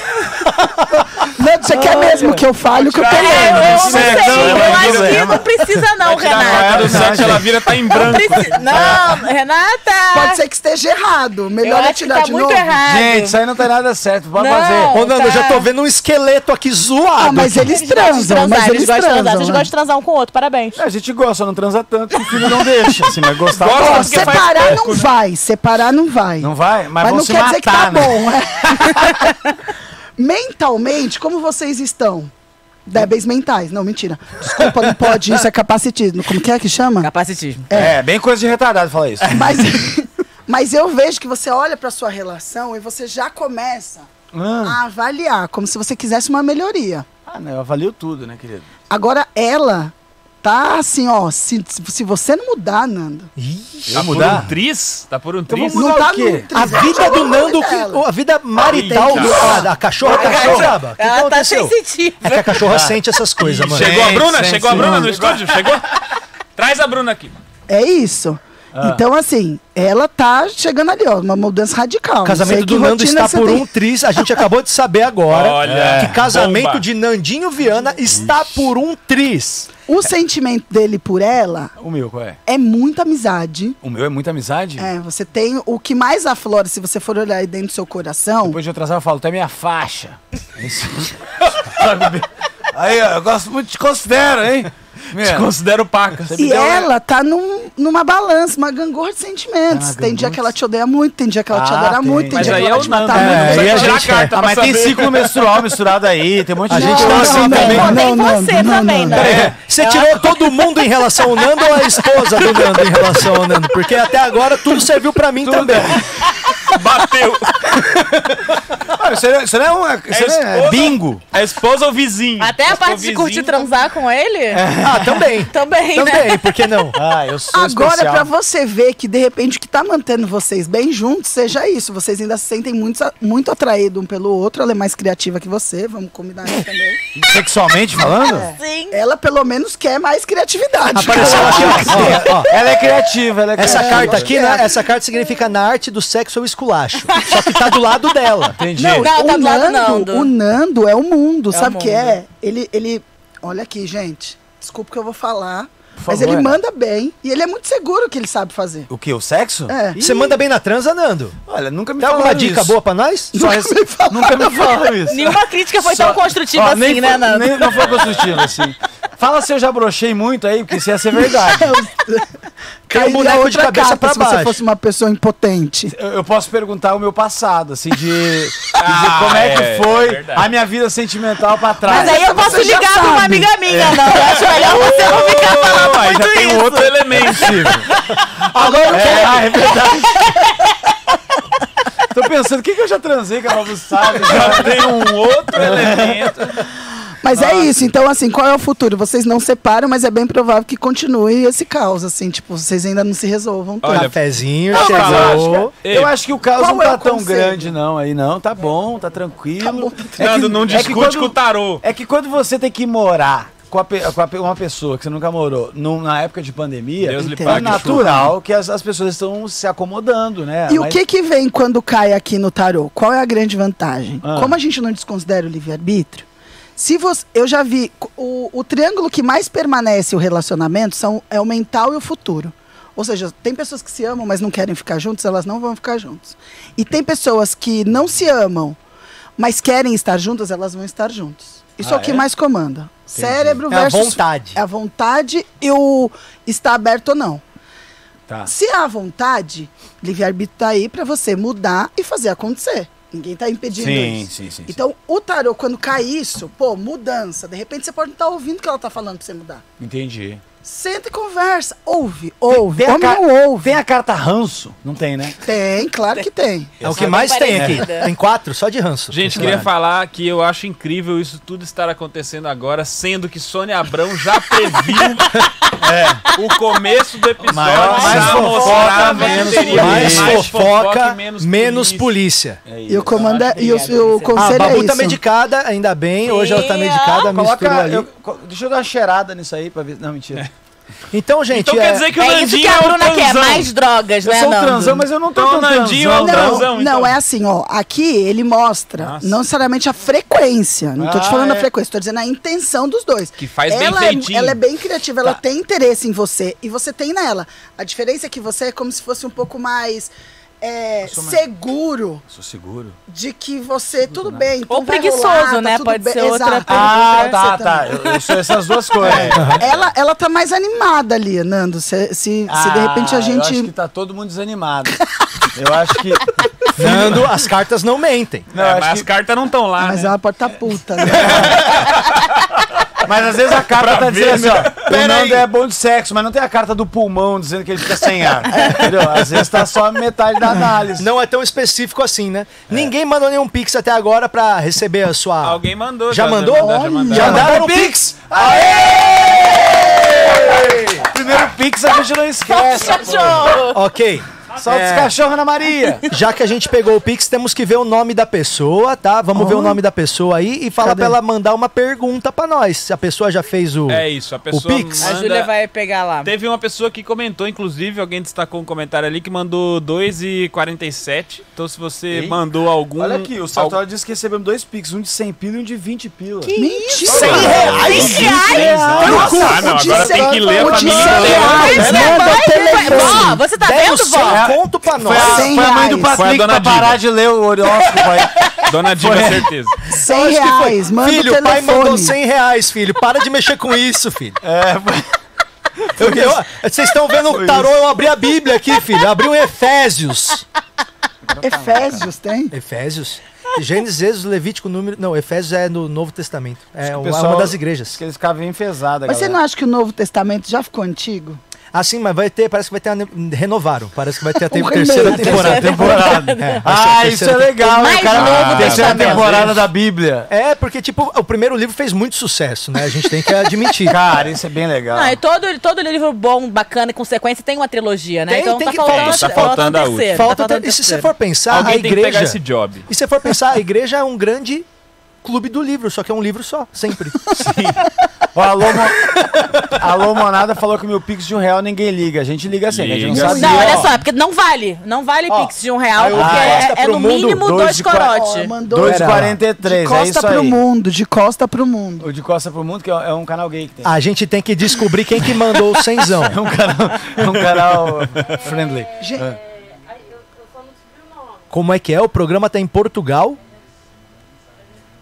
Nando, você quer mesmo que eu fale o que eu tô É, eu, lendo? eu não sei, eu acho que não precisa não, Renata. do sexo, ela vira tá em Não, branco. precisa- não, Renata. Pode ser que esteja errado. Eu Melhor é acho que tirar tá de muito novo. errado. gente, isso aí não tem nada certo. Pode Não. fazer. Ô, Nando, eu já tá. tô vendo um esqueleto aqui zoado. Ah, mas eles transam, transar, mas eles eles gostam de transar. transam. Vocês né? gostam de transar um com o outro, parabéns. A gente gosta, não transa tanto que o filho não deixa. Assim, mas gostar Gosta separar não né? vai, separar não vai. Não vai? Mas, Mas vão não se quer matar, dizer que tá né? bom, é. Mentalmente, como vocês estão? Débeis mentais. Não, mentira. Desculpa, não pode. Isso é capacitismo. Como que é que chama? Capacitismo. É, bem coisa de retardado falar isso. Mas, mas eu vejo que você olha pra sua relação e você já começa Ah, a avaliar, como se você quisesse uma melhoria. ah, não, eu avalio tudo, né, querido? Agora, ela tá assim, ó. Se, se você não mudar, Nando. Tá por mudar? um tris? Tá por um Então tris? Não tá o quê? A vida do Nando, que- a vida marital do, a, a cachorra tá que Ela tá aconteceu? sensitiva. É que a cachorra sente essas coisas, mano. Chegou a Bruna? Chegou a sim. Bruna no estúdio? Chegou? Traz a Bruna aqui. É isso. Então, assim, ela tá chegando ali, ó, uma mudança radical. O casamento do Nando está você por tem. um tris. A gente acabou de saber agora Olha, que casamento bomba. de Nandinho Viana está por um tris. O sentimento dele por ela O meu, qual é? é muita amizade. O meu é muita amizade? É, você tem o que mais aflora, se você for olhar aí dentro do seu coração. Depois de eu atrasar, eu falo, tu é minha faixa. Aí, ó, eu gosto muito, te considero, hein? Te Meu, considero paca. Você E deu- ela tá num- numa balança, uma gangorra de sentimentos. Ah, tem dia que ela te odeia muito, tem dia que ela te Ah, adora tem. muito, tem Mas dia aí que é ela o te mata muito. é, Precisa aí a gente carta Ah, mas tem saber. ciclo menstrual misturado aí, tem um monte A de gente tá assim não, também. não, Tem não, você não, também, não. né? Peraí, você tirou todo mundo em relação ao Nando ou a esposa do Nando em relação ao Nando? Porque até agora tudo serviu pra mim também. Bateu. Isso não é, isso não é, uma, isso não é esposa? bingo. É esposa ou vizinho? Até a parte de curtir transar com ele? Ah, também. Também, né? Também, por que não? Ah, eu sou Agora, especial. pra você ver que de repente o que tá mantendo vocês bem juntos seja isso. Vocês ainda se sentem muito, muito atraídos um pelo outro. Ela é mais criativa que você, vamos combinar isso também. Sexualmente falando? Sim. Ela pelo menos quer mais criatividade. Apareceu aqui, ó. ó, ó. Ela é criativa, ela é Essa criativa. carta aqui, né? Essa carta significa na arte do sexo eu esculacho. Só que tá do lado dela. Entendi. Não, Não, o, tá do lado do Nando, Nando. o Nando é o mundo, É sabe o que é? Ele, ele, olha aqui, gente, desculpa o que eu vou falar, mas favor. ele manda bem e ele é muito seguro que ele sabe fazer. O que? O sexo? É. Você manda bem na transa, Nando? Olha, nunca me Tem alguma falaram dica isso. boa pra nós? Só res- Nunca me falaram isso. Nenhuma crítica foi Só- tão construtiva Ó, assim, né, foi- Nando? nem- não foi construtivo assim. Fala se eu já brochei muito aí, porque isso ia ser verdade. Tem um boneco de cabeça carta pra se você baixo. fosse uma pessoa impotente. Eu, eu posso perguntar o meu passado, assim, de, de Ah, como é é, que foi verdade. a minha vida sentimental pra trás. Mas aí eu posso Você ligar pra uma amiga minha, não. Eu acho melhor você não ficar falando Aí muito já tem um isso. outro elemento. Agora eu quero... Ah, é verdade. Tô pensando, o que, que eu já transei que a Babu sabe? Já tem um outro elemento. Mas é isso, então assim, qual é o futuro? Vocês não separam, mas é bem provável que continue esse caos, assim, tipo, vocês ainda não se resolvam tanto. Olha, Cafezinho, Não, chegou. Ei, Eu acho que o caos Qual não é tá o tão conselho? grande não aí não, tá bom, tá tranquilo. É Nando, que- não é que discute quando- com o tarô. É que quando você tem que morar com, a com a uma pessoa que você nunca morou num- na época de pandemia, Deus lhe Entendo. é natural que as, as pessoas estão se acomodando, né? E o Mas- que que vem quando cai aqui no tarô? Qual é a grande vantagem? Ah. Como a gente não desconsidera o livre-arbítrio, se você, eu já vi o, o triângulo que mais permanece o relacionamento são é o mental e o futuro. Ou seja, tem pessoas que se amam, mas não querem ficar juntos, elas não vão ficar juntos. E tem pessoas que não se amam, mas querem estar juntas, elas vão estar juntos. Isso Ah, é o que é? mais comanda. Cérebro É a versus vontade. É a vontade e o está aberto ou não. Tá. Se há vontade, livre-arbítrio tá aí para você mudar e fazer acontecer. Ninguém tá impedindo Sim, isso. sim, sim, sim. Então, o tarô, quando cai isso, pô, mudança. De repente você pode não estar ouvindo o que ela tá falando pra você mudar. Entendi. Senta e conversa. Ouve, ouve. Tem a, Homem não ouve. tem a carta ranço? Não tem, né? Tem, claro que tem. É o que mais tem aqui. parecida. Tem quatro, só de ranço. Gente, queria falar que eu acho incrível isso tudo estar acontecendo agora, sendo que Sônia Abrão já previu o começo do episódio. Maior- já mais fofoca, menos teria mais polícia. fofoca, e menos, polícia. E o comando é, e o, o A conselho é Babu isso. tá medicada, ainda bem. Hoje ela tá medicada, Coloca. ali. eu- deixa eu dar uma cheirada nisso aí pra ver. Não, mentira. Então, gente, Então é- quer dizer que o É isso Nandinho que a é o Bruna quer, transão. mais drogas, Eu né, sou um Nando? transão, mas eu não tô Então, tão Nandinho transão. é um Não, transão, não, então. é assim, ó. Aqui ele mostra Nossa. não necessariamente a frequência. Não tô te Ah, falando a é. frequência, tô dizendo a intenção dos dois. Que faz bem ela é, feitinho. ela é bem criativa, ela Tá. tem interesse em você e você tem nela. A diferença é que você é como se fosse um pouco mais é, seguro Sou seguro. de que você, tudo bem. então Ou preguiçoso, rolar, tá né? Pode bem. ser outra. Ah, tá, tá. Eu, eu sou essas duas coisas. Ela, ela tá mais animada ali, Nando. Se, se, se de Ah, repente a Eu acho que gente. tá todo mundo desanimado. Eu acho que. Nando, as cartas não mentem. Não, É, mas acho as que cartas não estão lá, Mas né? ela pode tá puta, né? Mas às vezes a carta tá dizendo assim, ó, o Nando é bom de sexo, mas não tem a carta do pulmão dizendo que ele fica sem ar. Entendeu? Às vezes tá só metade da análise. Não é tão específico assim, né? Ninguém mandou nenhum pix até agora pra receber a sua. Alguém mandou. Já já, mandou? Já, mandaram, já mandaram. Já Mandaram mandaram o pix? Primeiro Pix a gente não esquece. Ok. Solta os É. cachorros na Maria. Já que a gente pegou o Pix, temos que ver o nome da pessoa, tá? Vamos ver o nome da pessoa aí e falar Cadê? pra ela mandar uma pergunta pra nós. Se a pessoa já fez o. É isso, a pessoa Pix? A manda- Júlia vai pegar lá. Teve uma pessoa que comentou, inclusive, alguém destacou um comentário ali que mandou 2,47. Então, se você Ei. mandou algum. Olha aqui, o algum- Sartori disse que recebemos dois Pix, um de 100 pila e um de 20 pila. Mentira! 100 reais? Nossa, Ah, não, o de agora tem que ler o pra de mim cem entender. reais, o. Vó, você tá vendo, só, vó? conto pra nós. Foi a, foi a mãe do. Foi a Patrick dona pra parar de ler o horóscopo aí. Dona Diva, certeza. 100 Acho que foi. reais, manda filho, o o pai mandou 100 reais, filho. Para de mexer com isso, filho. É, foi- Eu- eu- Vocês estão vendo o tarô, eu abri a Bíblia aqui, filho. Abri um Efésios. Efésios tem? Efésios? Gênesis, Êxodo, Levítico, número. Não, Efésios é no Novo Testamento. É pessoal- uma das igrejas. que eles ficavam enfesados. Mas você não acha que o Novo Testamento já ficou antigo? Ah, sim, mas vai ter, parece que vai ter. a Renovaram. Parece que vai ter a tem- terceira temporada. temporada. É, Ah, isso terceira é legal, Mais né, cara? Novo terceira Testamento. temporada da Bíblia. É, porque, tipo, o primeiro livro fez muito sucesso, né? A gente tem que admitir. Cara, isso é bem legal. Não, e todo, todo livro bom, bacana e com sequência tem uma trilogia, né? Tem, então tem tá que- faltando, tem, tá faltando a terceiro, Falta tá faltando e se você for pensar, Alguém a tem que pegar igreja. esse job. E se você for pensar, a igreja é um grande clube do livro, só que é um livro só, sempre. Ó, alô, Mo... alô, Monada falou que o meu Pix de um real ninguém liga. A gente liga assim, a gente não Liga. sabe. Não, olha só, é porque não vale. Não vale Ó, Pix de um real, aí o porque Costa é, é pro no mundo, mínimo dois dois de qua- corote. Mandou 2,43, de é costa isso pro aí. mundo, de costa pro mundo. O de Costa pro Mundo, que é é um canal gay que tem. A gente tem que descobrir quem que mandou o cenzão. É um canal, é um canal friendly. Gente, Como é que é? O programa tá em Portugal.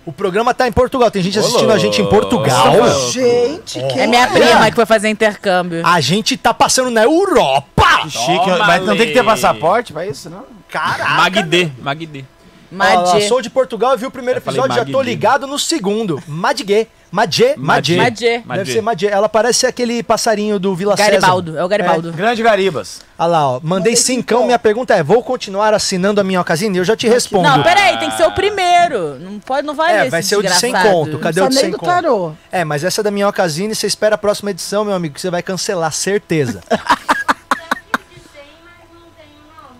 O programa tá em Portugal. Tem gente assistindo a gente em Portugal. gente, que É minha prima que foi fazer intercâmbio. A gente tá passando na Europa. Que chique, Toma, mas não tem que ter passaporte pra isso, não? Caraca. Magdê, Magdê. Ela Madê. sou de Portugal e vi o primeiro episódio, já tô ligado no segundo. Madguê. Madê, Madê. Madê. Deve ser Madê. Ela parece aquele passarinho do Vila Garibaldo, César. é o Garibaldo. Grande Garibas. Olha lá, ó. Mandei Mandei cincão. cincão. Minha pergunta é: vou continuar assinando a minha ocasião? Eu já te respondo. Não, peraí, tem que ser o primeiro. Não pode, não vai É, esse vai ser o de 100 desgraçado. conto. Cadê não o de precisa 100 nem do conto? tarô. É, mas essa da minha ocasião, você espera a próxima edição, meu amigo, que você vai cancelar, certeza.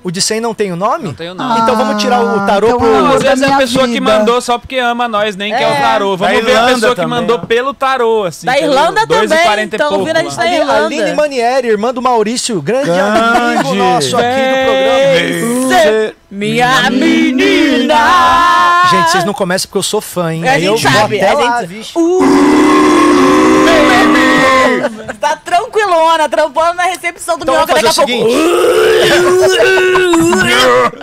O de 100 não tem o nome? Não tenho nome. Então vamos tirar o tarô então pro. eu- Às vezes é a pessoa que vida. mandou só porque ama nós, nem quer o É. tarô. Vamos Da ver a pessoa que também, mandou ó. pelo tarô, assim. Da Irlanda 2,40 também, então ouvindo a gente da Irlanda. Aline Manieri, irmã do Maurício, grande, Grande. amigo nosso aqui do programa. Minha menina! Gente, vocês não começam porque eu sou fã, hein? A Aí gente eu vou sabe, até a lá, gente- vixe. Tá tranquilona, trampando na recepção do Então Minhoca vamos fazer daqui o a pouco. seguinte.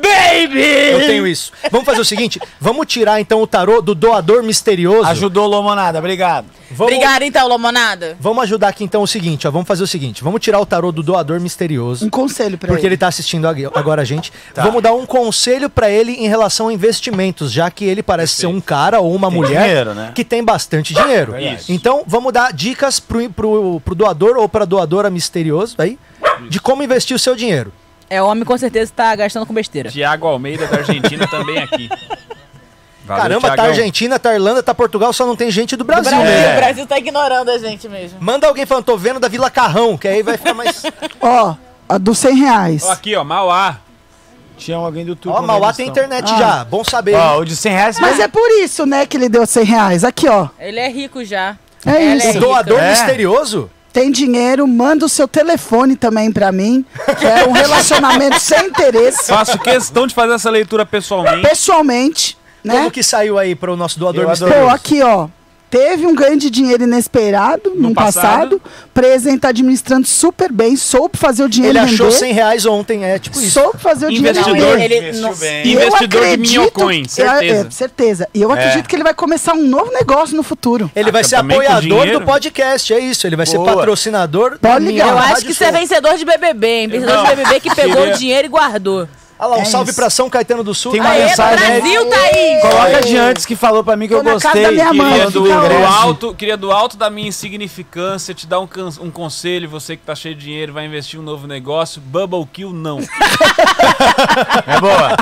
baby! Eu tenho isso. Vamos fazer o seguinte: vamos tirar então o tarô do doador misterioso. Ajudou Lomonada, obrigado. Vamos, Obrigada então, Lomonada. vamos ajudar aqui então o seguinte, ó. Vamos fazer o seguinte: vamos tirar o tarô do doador misterioso. Um conselho pra Porque ele. ele tá assistindo ag- agora a gente. Tá. Vamos dar um conselho pra ele em relação a investimentos, já que ele parece ser um cara ou uma Tem mulher dinheiro, né? que tem bastante dinheiro. Verdade. Então, vamos dar dicas pro, pro, pro doador ou pra doadora misterioso aí de como investir o seu dinheiro. É, homem com certeza tá gastando com besteira. Tiago Almeida da Argentina também aqui. Valeu, Caramba, tá Thiagão. Argentina, tá Irlanda, tá Portugal, só não tem gente do O Brasil, Brasil, né? o Brasil tá ignorando a gente mesmo. Manda alguém falando, tô vendo da Vila Carrão, que aí vai ficar mais. Ó, a dos 100 reais. Ó, aqui, ó, Mauá. Tinha alguém do YouTube. Ó, Mauá tem internet Ah. já, bom saber. Ó, o de 100 reais. Mas é por isso, né, que ele deu 100 reais. Aqui, ó. Ele é rico já. É Ela isso. o rica. doador É. misterioso? Tem dinheiro, manda o seu telefone também pra mim. Que é um relacionamento sem interesse. Faço questão de fazer essa leitura pessoalmente. Pessoalmente, né? Como que saiu aí pro nosso doador Eu adoro. misterioso? Pô, aqui, ó. Teve um ganho de dinheiro inesperado no, passado. passado. Presente tá administrando super bem, soube fazer o dinheiro Ele achou render. 100 reais ontem, é tipo isso. Soube fazer o dinheiro Investidor. render. ele, ele não- bem. Eu Investidor de acredito- minhocões, certeza. É, é, certeza. E eu acredito que ele vai começar um novo negócio no futuro. Ele vai Ah, ser também com apoiador dinheiro? do podcast, é isso. Ele vai ser Boa. patrocinador. Pode ligar. Eu acho que você é vencedor de BBB, hein? Vencedor de BBB que pegou o dinheiro e guardou. Olha lá, um É salve isso. pra São Caetano do Sul. Tem uma Aê, mensagem aí. Brasil, Thaís! Coloca de antes que falou pra mim que Tô eu na casa gostei. da minha mãe, Queria que do, do alto, queria do alto da minha insignificância te dar um, um conselho. Você que tá cheio de dinheiro, vai investir em um novo negócio. Bubble Kill, não. É boa.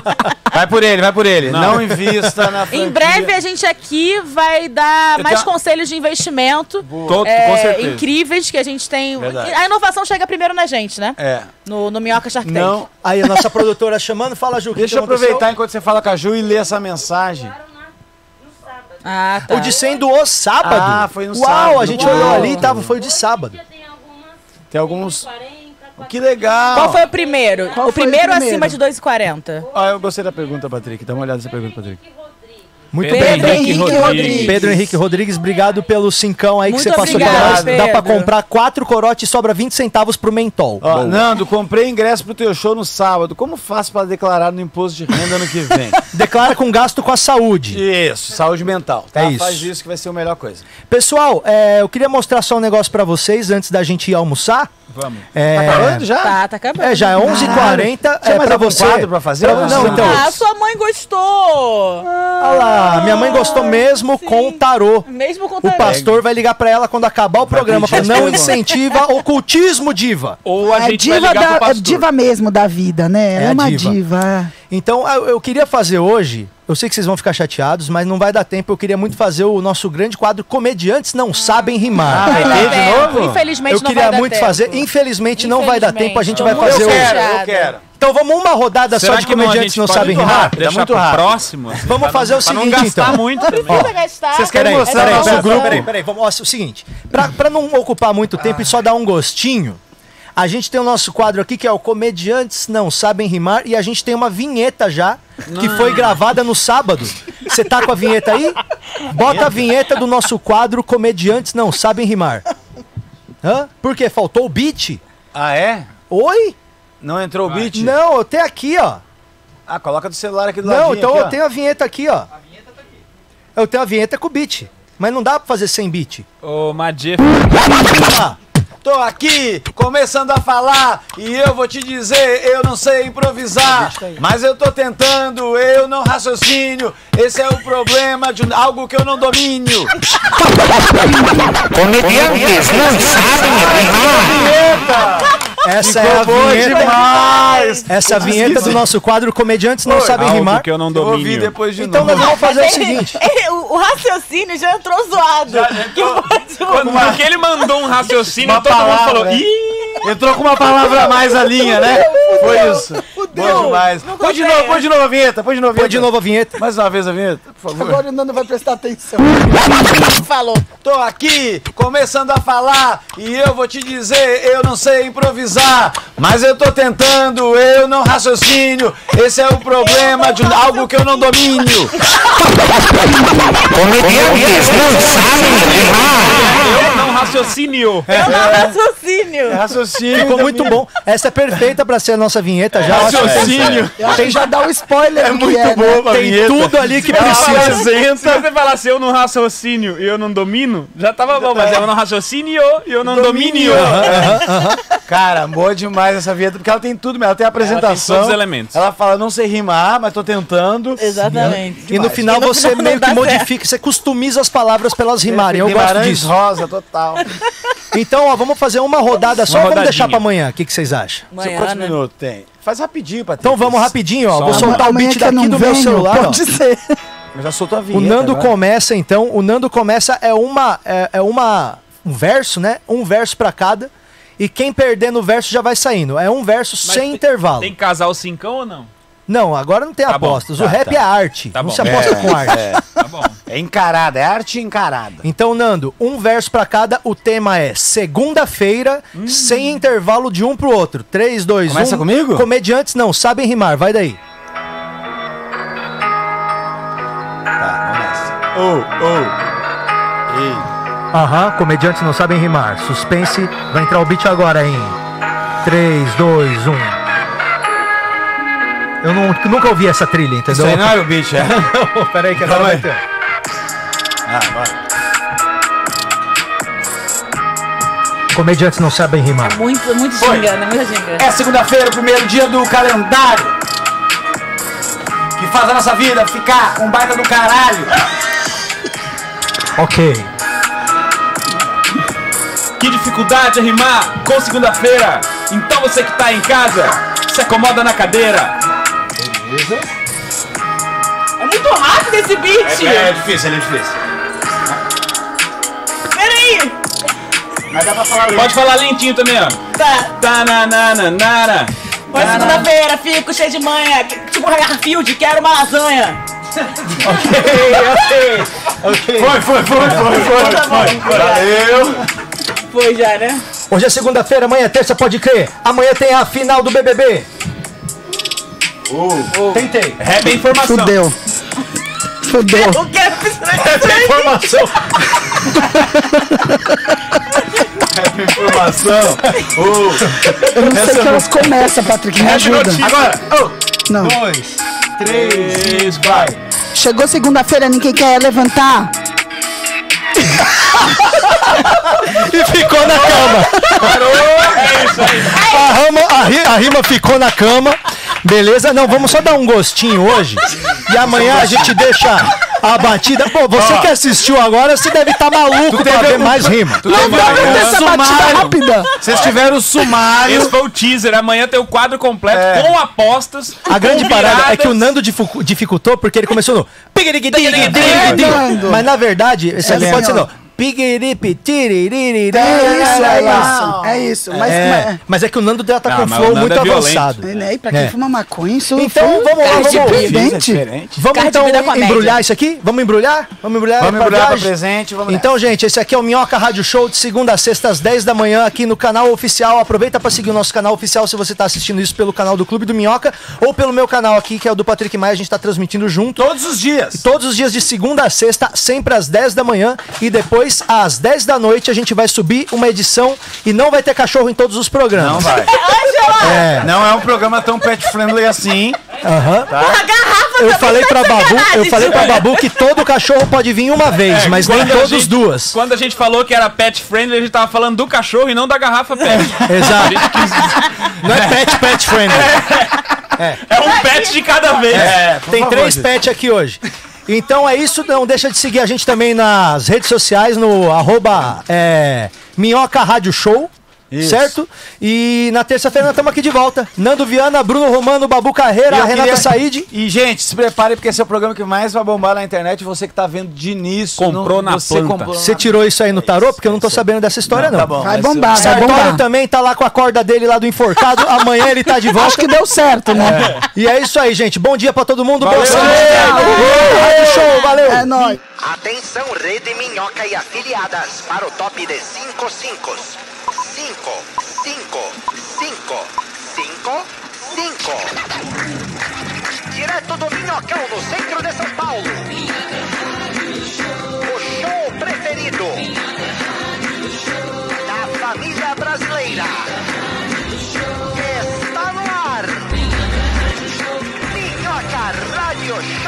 Vai por ele, vai por ele. Não, Não. invista na franquia. Em breve a gente aqui vai dar Eu mais tenho- conselhos de investimento. Tô- é, com certeza. incríveis que a gente tem. Verdade. A inovação chega primeiro na gente, né? É. No, no Minhoca Shark Tank. Não. Aí a nossa produtora chamando, fala Ju, o que Deixa que eu aconteceu? aproveitar enquanto você fala com a Ju e ler essa mensagem. Ah, tá. O de 100 doou sábado. Ah, foi no Uau, sábado. a gente Uau. olhou ali e tava, foi de sábado. Tem alguns. Que legal. Qual foi o primeiro? Qual o o primeiro, primeiro? acima de 2,40. Ah, eu gostei da pergunta, Patrick. Dá uma olhada nessa pergunta, Patrick. Muito Pedro bem. Henrique Rodrigues. Pedro Henrique Rodrigues, obrigado pelo cincão aí que Muito você passou obrigada, pra nós. Dá pra Pedro. comprar quatro corotes e sobra 20 centavos pro mentol. Ó, Nando, comprei ingresso pro teu show no sábado. Como faço para declarar no imposto de renda ano que vem? Declara com gasto com a saúde. isso, saúde mental. Tá? É isso. Faz isso que vai ser a melhor coisa. Pessoal, é, eu queria mostrar só um negócio pra vocês antes da gente ir almoçar. Vamos. É, Tá acabando já? Tá, tá acabando. É, já é 11h40. Tinha É, mais pra você. quadro pra fazer? Pra- não, então. Ah, sua mãe gostou! Olha lá, minha mãe gostou mesmo com o tarô. Mesmo com O pastor vai ligar pra ela quando acabar o programa. Fala, não incentiva ocultismo, diva. Ou a É gente vai diva, ligar pro da, é pastor. diva mesmo da vida, né? É é, uma diva. diva. É. Então, eu, eu queria fazer hoje. Eu sei que vocês vão ficar chateados, mas não vai dar tempo. Eu queria muito fazer o nosso grande quadro Comediantes Não Sabem Rimar. Ah, vai ter dar de novo? Infelizmente eu não queria vai dar muito tempo. fazer. Infelizmente, não vai dar tempo. A gente vai fazer Eu o. quero, eu quero. Então vamos uma rodada Será só de que não, comediantes não pode sabem rimar? rápido. Deixar muito rápido. próximo? Vamos Pra fazer não- o pra não seguinte, gastar então. muito Não também. gastar. vocês querem Peraí, mostrar peraí, nosso peraí, grupo? Peraí, peraí, vamos, ó, é o seguinte. Pra, pra não ocupar muito tempo e só dar um gostinho, a gente tem o nosso quadro aqui que é o Comediantes Não Sabem Rimar e a gente tem uma vinheta já que foi gravada no sábado. Você tá com a vinheta aí? Bota a vinheta do nosso quadro Comediantes Não Sabem Rimar. Hã? Por quê? Faltou o beat? Ah, é? Oi? Não entrou o beat? Não, eu tenho aqui, ó. Ah, coloca do celular aqui do Não, ladinho. então aqui, eu ó. tenho a vinheta aqui, ó. Eu tenho a vinheta com beat. Mas não dá pra fazer sem beat. Ô, Madie, Ah, Tô aqui, começando a falar, e eu vou te dizer, eu não sei improvisar, mas eu tô tentando, eu não raciocínio, esse é o problema de algo que eu não domínio. Comediantes não sabem rimar. essa Ficou é a boa vinheta. demais! Essa é a vinheta do nosso quadro Comediantes Não Oi, Sabem algo Rimar. que eu não domínio. depois de Então novo. nós vamos fazer o seguinte. o, raciocínio já entrou zoado. Quando porque ele mandou um raciocínio, todo mundo palavra, falou, ih! Entrou com uma palavra a mais na linha, né? Foi isso. Bom demais. Põe de novo, põe de novo a vinheta, põe de novo a Põe vinheta. de novo a vinheta. Mais uma vez a vinheta, por favor. Agora o Nando vai prestar atenção. Falou. Tô aqui, começando a falar, e eu vou te dizer, eu não sei improvisar, mas eu tô tentando, eu não raciocínio, esse é o problema de algo que eu não domínio. Comediantes não sabem rimar. Eu não raciocínio. Eu não raciocínio. É raciocínio. Ficou muito bom. Essa é perfeita pra ser é a nossa vinheta já. Tem- Raciocínio. Que já dá o spoiler É muito é, né? boa a Tem vinheta. tudo ali que Ela precisa. Se você falasse eu não raciocínio e eu não domino, já tava bom, mas eu não raciocínio e eu não domínio. Cara, boa demais essa vinheta, porque ela tem tudo mesmo. Ela tem a apresentação. todos os elementos. Ela fala, não sei rimar, mas tô tentando. Exatamente. E no final E no você final meio que modifica, você customiza as palavras pra elas rimarem. Eu gosto disso. rosa, total. Então, ó, vamos fazer uma rodada só, Uma vamos deixar pra amanhã. O que, que vocês acham? Amanhã, Quantos né? minutos tem? Faz rapidinho, Patrícia. Então vamos rapidinho, ó. Só Vou soltar o beat daqui não do meu celular. ó. Pode ser. Eu já soltou a O vinheta. Nando agora. começa então. O Nando começa é uma é, é uma um verso, né? Um verso pra cada. E quem perder no verso já vai saindo. É um verso Mas sem tem- intervalo. Tem casal cincão ou não? Não, agora não tem Tá bom, apostas. o tá, rap tá. é arte. Tá não bom. se aposta É, com arte. É, Tá bom. é encarada, é arte encarada. Então, Nando, um verso pra cada. O tema é segunda-feira, sem intervalo de um pro outro. 3, 2, 1. Começa comigo? Comediantes não sabem rimar. Vai daí. Tá, vamos nessa. Ô, ô. Ei. Aham, comediantes não sabem rimar. Suspense. Vai entrar o beat agora em 3, 2, 1. Eu não- nunca ouvi essa trilha, Isso entendeu? aí não era o bicho, é? Não, peraí que agora Calma vai ter. Ah, bora. Comediantes não sabem rimar. Muito, muito Foi. ginga, né? Muita ginga. É segunda-feira, o primeiro dia do calendário. Que faz a nossa vida ficar um baita do caralho. Ok. Que dificuldade é rimar com segunda-feira. Então você que tá em casa, se acomoda na cadeira. É muito rápido esse beat! difícil, ele é difícil. Peraí! Mas dá pra falar Pode falar lentinho também, ó. Tá. Tá na na na na. Mas segunda-feira, fico cheio de manha. Tipo um Garfield, quero uma lasanha. Foi, foi, foi, foi, foi. Tá bom. Valeu. Foi já, né? Hoje é segunda-feira, amanhã é terça, pode crer. Amanhã tem a final do BBB. Tentei. Rap é informação. Fudeu. Fudeu. O que é Informação. Informação. Eu não sei que elas começam, Patrick. Me ajuda. Agora. Não. Dois, três, vai. Chegou segunda-feira, ninguém quer levantar. E ficou na cama. É isso aí. A, rama, a, ri- a rima ficou na cama. Beleza? Não, vamos só dar um gostinho hoje. E amanhã a gente deixa a batida. Pô, você que assistiu agora, você deve estar maluco pra ver mais rima. Não dá pra ter essa batida sumário. rápida. Vocês tiveram o sumário. Esse foi o teaser. Amanhã tem o quadro completo É. com apostas. A grande parada é que o. Nando dificu- dificultou porque ele começou no. Mas na verdade, esse É aqui assim, pode ser ó. No. Pigiripi, tiririri, É isso, é lá. isso. É isso. Mas, É, mas é que o Nando já tá Não, com um flow muito é avançado. né, e pra quem É. fuma maconha, isso Então foi vamos lá, vamos- diferente. Vamos então embrulhar isso aqui? Vamos embrulhar? Vamos embrulhar? Vamos pra embrulhar pra presente, vamos Então, gente, esse aqui é o Minhoca Rádio Show de segunda a sexta às 10 da manhã aqui no canal oficial. Aproveita para seguir o nosso canal oficial se você tá assistindo isso pelo canal do Clube do Minhoca ou pelo meu canal aqui, que é o do Patrick Maia. A gente tá transmitindo junto. Todos os dias. Todos os dias de segunda a sexta, sempre às 10 da manhã. E depois, às 10 da noite, a gente vai subir uma edição e não vai ter cachorro em todos os programas. Não vai. É. Não é um programa tão pet friendly assim. Aham. A garrafa Eu também falei tá pra de Babu, eu falei pra. Babu que todo cachorro pode vir uma vez, mas nem todos gente- duas. Quando a gente falou que era pet friendly, a gente tava falando do cachorro e não da garrafa pet. Exato. Não é pet, pet friendly. É um pet de cada vez. É, Tem favor, três pets aqui hoje. Então é isso, não deixa de seguir a gente também nas redes sociais, no arroba é, Minhoca Rádio Show. Isso. Certo? E na terça-feira nós estamos aqui de volta. Nando Viana, Bruno Romano, Babu Carreira, Renata queria- Said. E, gente, se prepare porque esse é o programa que mais vai bombar na internet. Você que tá vendo de início. Comprou na você planta. comprou Você na- tirou isso aí no tarô? Porque eu não tô sabendo dessa história, não. Tá bom. Vai bombar, vai bombar. também tá lá com a corda dele lá do enforcado. Amanhã ele tá de volta. Acho que deu certo, né? E é isso aí, gente. Bom dia pra todo mundo. Boa Valeu. Rádio Show, valeu. É nóis. Atenção, Rede Minhoca e afiliadas, para o top de 5 5 cinco, cinco, cinco, cinco, cinco. Direto do Minhocão, no centro de São Paulo. O show preferido da família brasileira. Está no ar. Minhoca Rádio Show.